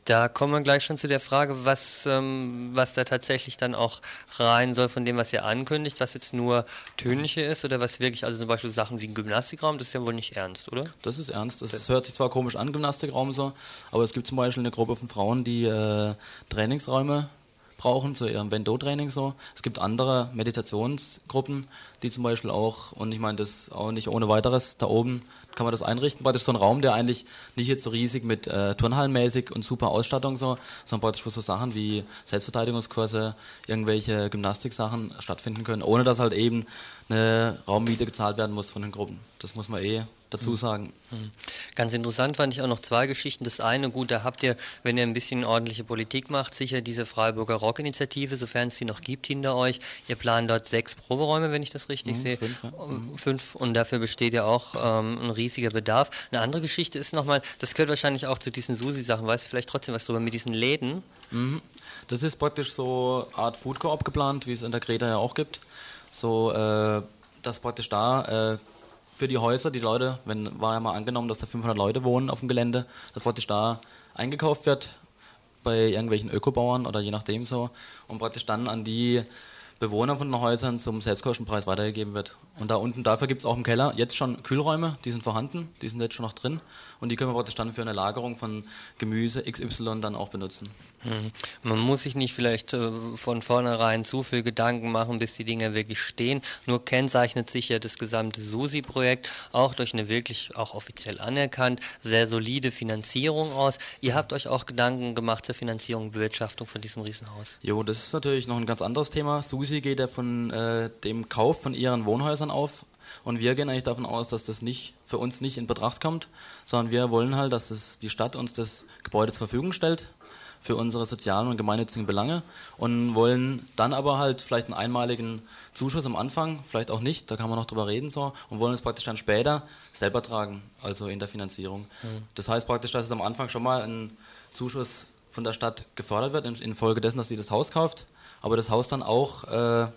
Da kommen wir gleich schon zu der Frage, was, ähm, was da tatsächlich dann auch rein soll von dem, was ihr ankündigt, was jetzt nur Tönliche ist oder was wirklich, also zum Beispiel Sachen wie ein Gymnastikraum, das ist ja wohl nicht ernst, oder? Das ist ernst. Das, das hört sich zwar komisch an, Gymnastikraum so, aber es gibt zum Beispiel eine Gruppe von Frauen, die äh, Trainingsräume brauchen zu ihrem Vendo-Training so. Es gibt andere Meditationsgruppen, die zum Beispiel auch, und ich meine das auch nicht ohne weiteres, da oben kann man das einrichten. Praktisch so ein Raum, der eigentlich nicht jetzt so riesig mit äh, Turnhallenmäßig und super Ausstattung so, sondern praktisch für so Sachen wie Selbstverteidigungskurse, irgendwelche Gymnastiksachen stattfinden können, ohne dass halt eben eine Raummiete gezahlt werden muss von den Gruppen. Das muss man eh dazu hm. sagen. Hm. Ganz interessant fand ich auch noch zwei Geschichten. Das eine, gut, da habt ihr, wenn ihr ein bisschen ordentliche Politik macht, sicher diese Freiburger Rock-Initiative, sofern es die noch gibt, hinter euch. Ihr plant dort sechs Proberäume, wenn ich das richtig mhm, sehe. Fünf, ja. Mhm. fünf, und dafür besteht ja auch ähm, ein riesiger Bedarf. Eine andere Geschichte ist nochmal, das gehört wahrscheinlich auch zu diesen Susi-Sachen, weißt du vielleicht trotzdem was drüber mit diesen Läden? Mhm. Das ist praktisch so eine Art Food Coop geplant, wie es in der Greta ja auch gibt. So, äh, dass praktisch da äh, für die Häuser, die Leute, wenn war ja mal angenommen, dass da 500 Leute wohnen auf dem Gelände, dass praktisch da eingekauft wird bei irgendwelchen Ökobauern oder je nachdem so und praktisch dann an die Bewohner von den Häusern zum Selbstkostenpreis weitergegeben wird. Und da unten, dafür gibt es auch im Keller jetzt schon Kühlräume, die sind vorhanden, die sind jetzt schon noch drin und die können wir praktisch dann für eine Lagerung von Gemüse XY dann auch benutzen. Mhm. Man muss sich nicht vielleicht äh, von vornherein zu viel Gedanken machen, bis die Dinge wirklich stehen. Nur kennzeichnet sich ja das gesamte SUSI-Projekt auch durch eine wirklich auch offiziell anerkannt sehr solide Finanzierung aus. Ihr habt euch auch Gedanken gemacht zur Finanzierung und Bewirtschaftung von diesem Riesenhaus. Jo, das ist natürlich noch ein ganz anderes Thema. SUSI geht ja von äh, dem Kauf von ihren Wohnhäusern auf und wir gehen eigentlich davon aus, dass das nicht für uns nicht in Betracht kommt, sondern wir wollen halt, dass es die Stadt uns das Gebäude zur Verfügung stellt für unsere sozialen und gemeinnützigen Belange und wollen dann aber halt vielleicht einen einmaligen Zuschuss am Anfang, vielleicht auch nicht, da kann man noch drüber reden so und wollen es praktisch dann später selber tragen, also in der Finanzierung. Mhm. Das heißt praktisch, dass es am Anfang schon mal ein Zuschuss von der Stadt gefördert wird, infolgedessen, dass sie das Haus kauft, aber das Haus dann auch äh,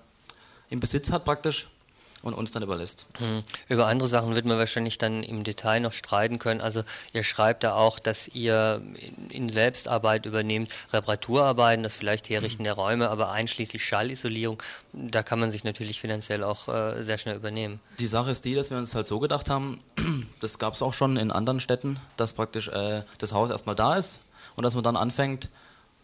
im Besitz hat praktisch und uns dann überlässt. Mhm. Über andere Sachen wird man wahrscheinlich dann im Detail noch streiten können. Also ihr schreibt da auch, dass ihr in Selbstarbeit übernehmt, Reparaturarbeiten, das vielleicht Herrichten der Räume, aber einschließlich Schallisolierung, da kann man sich natürlich finanziell auch äh, sehr schnell übernehmen. Die Sache ist die, dass wir uns halt so gedacht haben, das gab es auch schon in anderen Städten, dass praktisch äh, das Haus erstmal da ist und dass man dann anfängt,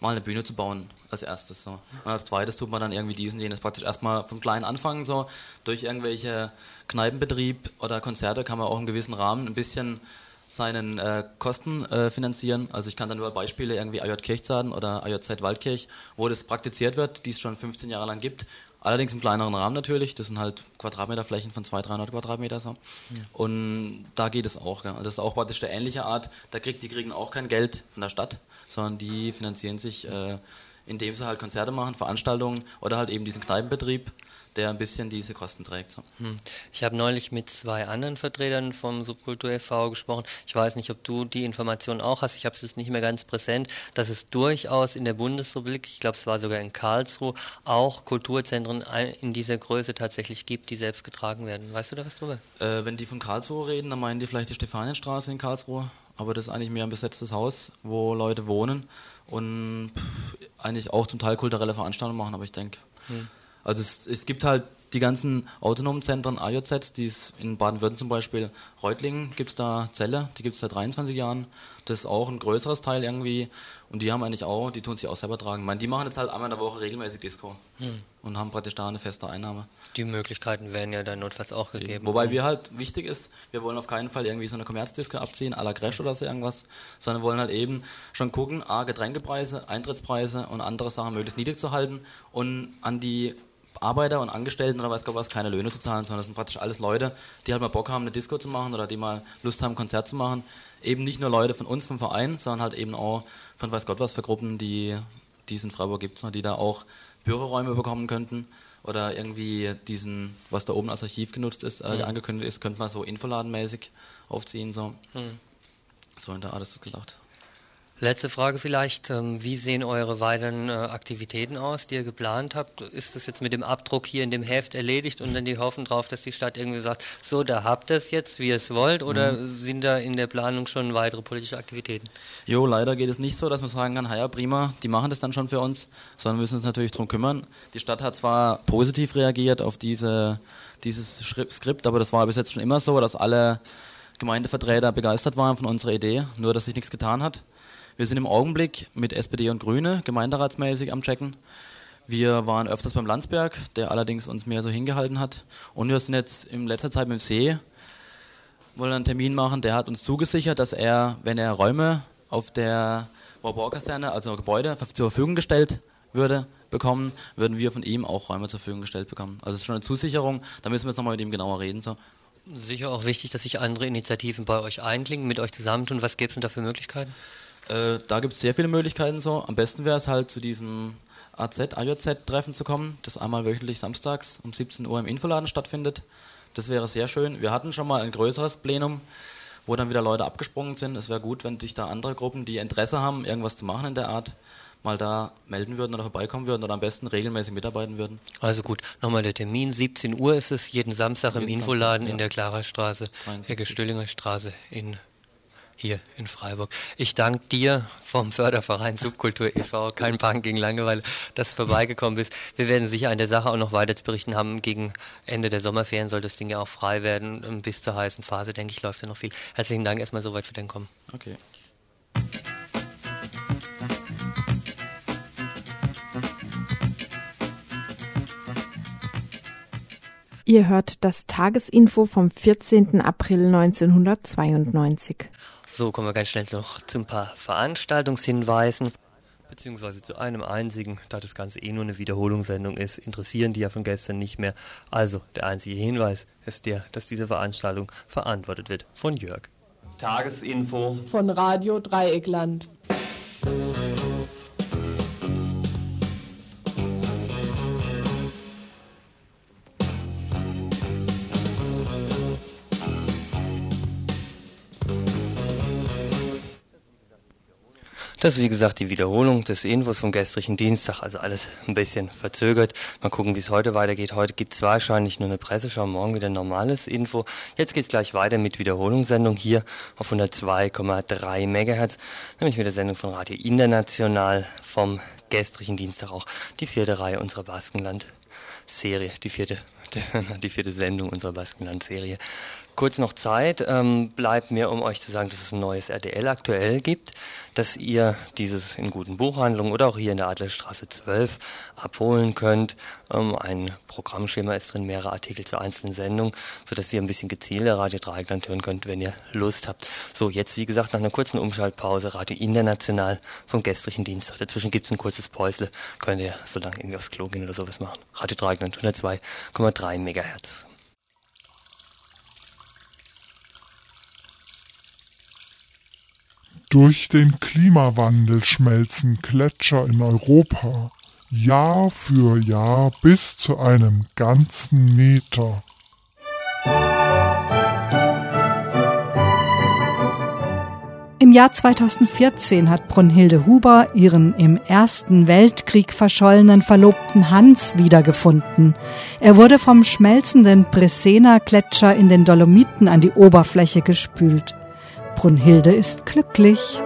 mal eine Bühne zu bauen als erstes so. Und als zweites tut man dann irgendwie diesen, jenes praktisch erstmal vom kleinen anfangen so. Durch irgendwelche Kneipenbetrieb oder Konzerte kann man auch im gewissen Rahmen ein bisschen seinen äh, Kosten äh, finanzieren. Also ich kann da nur Beispiele irgendwie AJ Kirchzaden oder AJZ Waldkirch, wo das praktiziert wird, die es schon 15 Jahre lang gibt. Allerdings im kleineren Rahmen natürlich. Das sind halt Quadratmeterflächen von 200, 300 Quadratmeter so. Ja. Und da geht es auch. Gell. Das ist auch praktisch der ähnliche Art. Da kriegt die kriegen auch kein Geld von der Stadt, sondern die finanzieren sich äh, indem sie halt Konzerte machen, Veranstaltungen oder halt eben diesen Kneipenbetrieb, der ein bisschen diese Kosten trägt. So. Hm. Ich habe neulich mit zwei anderen Vertretern vom Subkultur e.V. gesprochen. Ich weiß nicht, ob du die Information auch hast. Ich habe es nicht mehr ganz präsent, dass es durchaus in der Bundesrepublik, ich glaube, es war sogar in Karlsruhe, auch Kulturzentren in dieser Größe tatsächlich gibt, die selbst getragen werden. Weißt du da was drüber? Äh, wenn die von Karlsruhe reden, dann meinen die vielleicht die Stefanienstraße in Karlsruhe. Aber das ist eigentlich mehr ein besetztes Haus, wo Leute wohnen und pff, eigentlich auch zum Teil kulturelle Veranstaltungen machen. Aber ich denke, hm also es, es gibt halt die ganzen autonomen Zentren, AJZ, die ist in Baden-Württemberg zum Beispiel, Reutlingen gibt es da Zelle, die gibt es seit 23 Jahren. Das ist auch ein größeres Teil irgendwie. Und die haben eigentlich auch, die tun sich auch selber tragen. Ich meine, die machen jetzt halt einmal in der Woche regelmäßig Disco hm. und haben praktisch da eine feste Einnahme. Die Möglichkeiten werden ja dann notfalls auch gegeben. Wobei wir halt wichtig ist, wir wollen auf keinen Fall irgendwie so eine Kommerzdisco abziehen, à la Crash oder so irgendwas, sondern wollen halt eben schon gucken, A, Getränkepreise, Eintrittspreise und andere Sachen möglichst niedrig zu halten und an die Arbeiter und Angestellten oder weiß Gott was keine Löhne zu zahlen, sondern das sind praktisch alles Leute, die halt mal Bock haben, eine Disco zu machen oder die mal Lust haben, ein Konzert zu machen. Eben nicht nur Leute von uns, vom Verein, sondern halt eben auch von weiß Gott was für Gruppen, die, die es in Freiburg gibt, die da auch Büroräume bekommen könnten oder irgendwie diesen, was da oben als Archiv genutzt ist, äh, mhm. angekündigt ist, könnte man so infoladenmäßig aufziehen. So. Mhm. so in der Art ist es gedacht. Letzte Frage vielleicht. Ähm, wie sehen eure weiteren äh, Aktivitäten aus, die ihr geplant habt? Ist das jetzt mit dem Abdruck hier in dem Heft erledigt und dann die hoffen drauf, dass die Stadt irgendwie sagt, so, da habt ihr es jetzt, wie ihr es wollt? Oder mhm. sind da in der Planung schon weitere politische Aktivitäten? Jo, leider geht es nicht so, dass man sagen kann, ja prima, die machen das dann schon für uns, sondern müssen uns natürlich darum kümmern. Die Stadt hat zwar positiv reagiert auf diese, dieses Skript, aber das war bis jetzt schon immer so, dass alle Gemeindevertreter begeistert waren von unserer Idee, nur dass sich nichts getan hat. Wir sind im Augenblick mit SPD und Grüne gemeinderatsmäßig am Checken. Wir waren öfters beim Landsberg, der allerdings uns mehr so hingehalten hat. Und wir sind jetzt in letzter Zeit mit dem See, wollen einen Termin machen. Der hat uns zugesichert, dass er, wenn er Räume auf der Baubaukaserne, also Gebäude, zur Verfügung gestellt würde, bekommen, würden wir von ihm auch Räume zur Verfügung gestellt bekommen. Also es ist schon eine Zusicherung, da müssen wir jetzt nochmal mit ihm genauer reden. So. Sicher auch wichtig, dass sich andere Initiativen bei euch einklingen, mit euch zusammentun. Was gäbe es denn da für Möglichkeiten? Äh, da gibt es sehr viele Möglichkeiten so. Am besten wäre es halt zu diesem AZ, AJZ-Treffen zu kommen, das einmal wöchentlich samstags um 17 Uhr im Infoladen stattfindet. Das wäre sehr schön. Wir hatten schon mal ein größeres Plenum, wo dann wieder Leute abgesprungen sind. Es wäre gut, wenn sich da andere Gruppen, die Interesse haben, irgendwas zu machen in der Art, mal da melden würden oder vorbeikommen würden oder am besten regelmäßig mitarbeiten würden. Also gut, nochmal der Termin, 17 Uhr ist es, jeden Samstag jeden im Infoladen Samstag, ja. in der Klarastraße, Ecke Stüllinger Straße in hier in Freiburg. Ich danke dir vom Förderverein Subkultur e.V., kein Bank gegen Langeweile, dass du vorbeigekommen bist. Wir werden sicher an der Sache auch noch weiter zu berichten haben. Gegen Ende der Sommerferien soll das Ding ja auch frei werden. Bis zur heißen Phase, denke ich, läuft ja noch viel. Herzlichen Dank erstmal soweit für dein Kommen. Okay. Ihr hört das Tagesinfo vom 14. April 1992. So kommen wir ganz schnell noch zu ein paar Veranstaltungshinweisen, beziehungsweise zu einem einzigen, da das Ganze eh nur eine Wiederholungssendung ist, interessieren die ja von gestern nicht mehr. Also der einzige Hinweis ist der, dass diese Veranstaltung verantwortet wird von Jörg. Tagesinfo von Radio Dreieckland. Das ist wie gesagt die Wiederholung des Infos vom gestrigen Dienstag, also alles ein bisschen verzögert. Mal gucken, wie es heute weitergeht. Heute gibt es wahrscheinlich nur eine Presseschau, morgen wieder ein normales Info. Jetzt geht es gleich weiter mit Wiederholungssendung hier auf 102,3 MHz, nämlich mit der Sendung von Radio International vom gestrigen Dienstag auch die vierte Reihe unserer Baskenland-Serie, die vierte die vierte Sendung unserer Baskenland-Serie. Kurz noch Zeit, ähm, bleibt mir, um euch zu sagen, dass es ein neues RTL aktuell gibt, dass ihr dieses in guten Buchhandlungen oder auch hier in der Adlerstraße 12 abholen könnt. Ähm, ein Programmschema ist drin, mehrere Artikel zu einzelnen Sendungen, sodass ihr ein bisschen gezielter Radio Dreieckland hören könnt, wenn ihr Lust habt. So, jetzt wie gesagt nach einer kurzen Umschaltpause Radio International vom gestrigen Dienstag. Dazwischen gibt es ein kurzes Päusle, könnt ihr so lange irgendwie aufs Klo gehen oder sowas machen. Radio Dreieckland 102,3 Megahertz. Durch den Klimawandel schmelzen Gletscher in Europa Jahr für Jahr bis zu einem ganzen Meter. Im Jahr 2014 hat Brunhilde Huber ihren im Ersten Weltkrieg verschollenen Verlobten Hans wiedergefunden. Er wurde vom schmelzenden Bresena-Gletscher in den Dolomiten an die Oberfläche gespült. Brunhilde ist glücklich.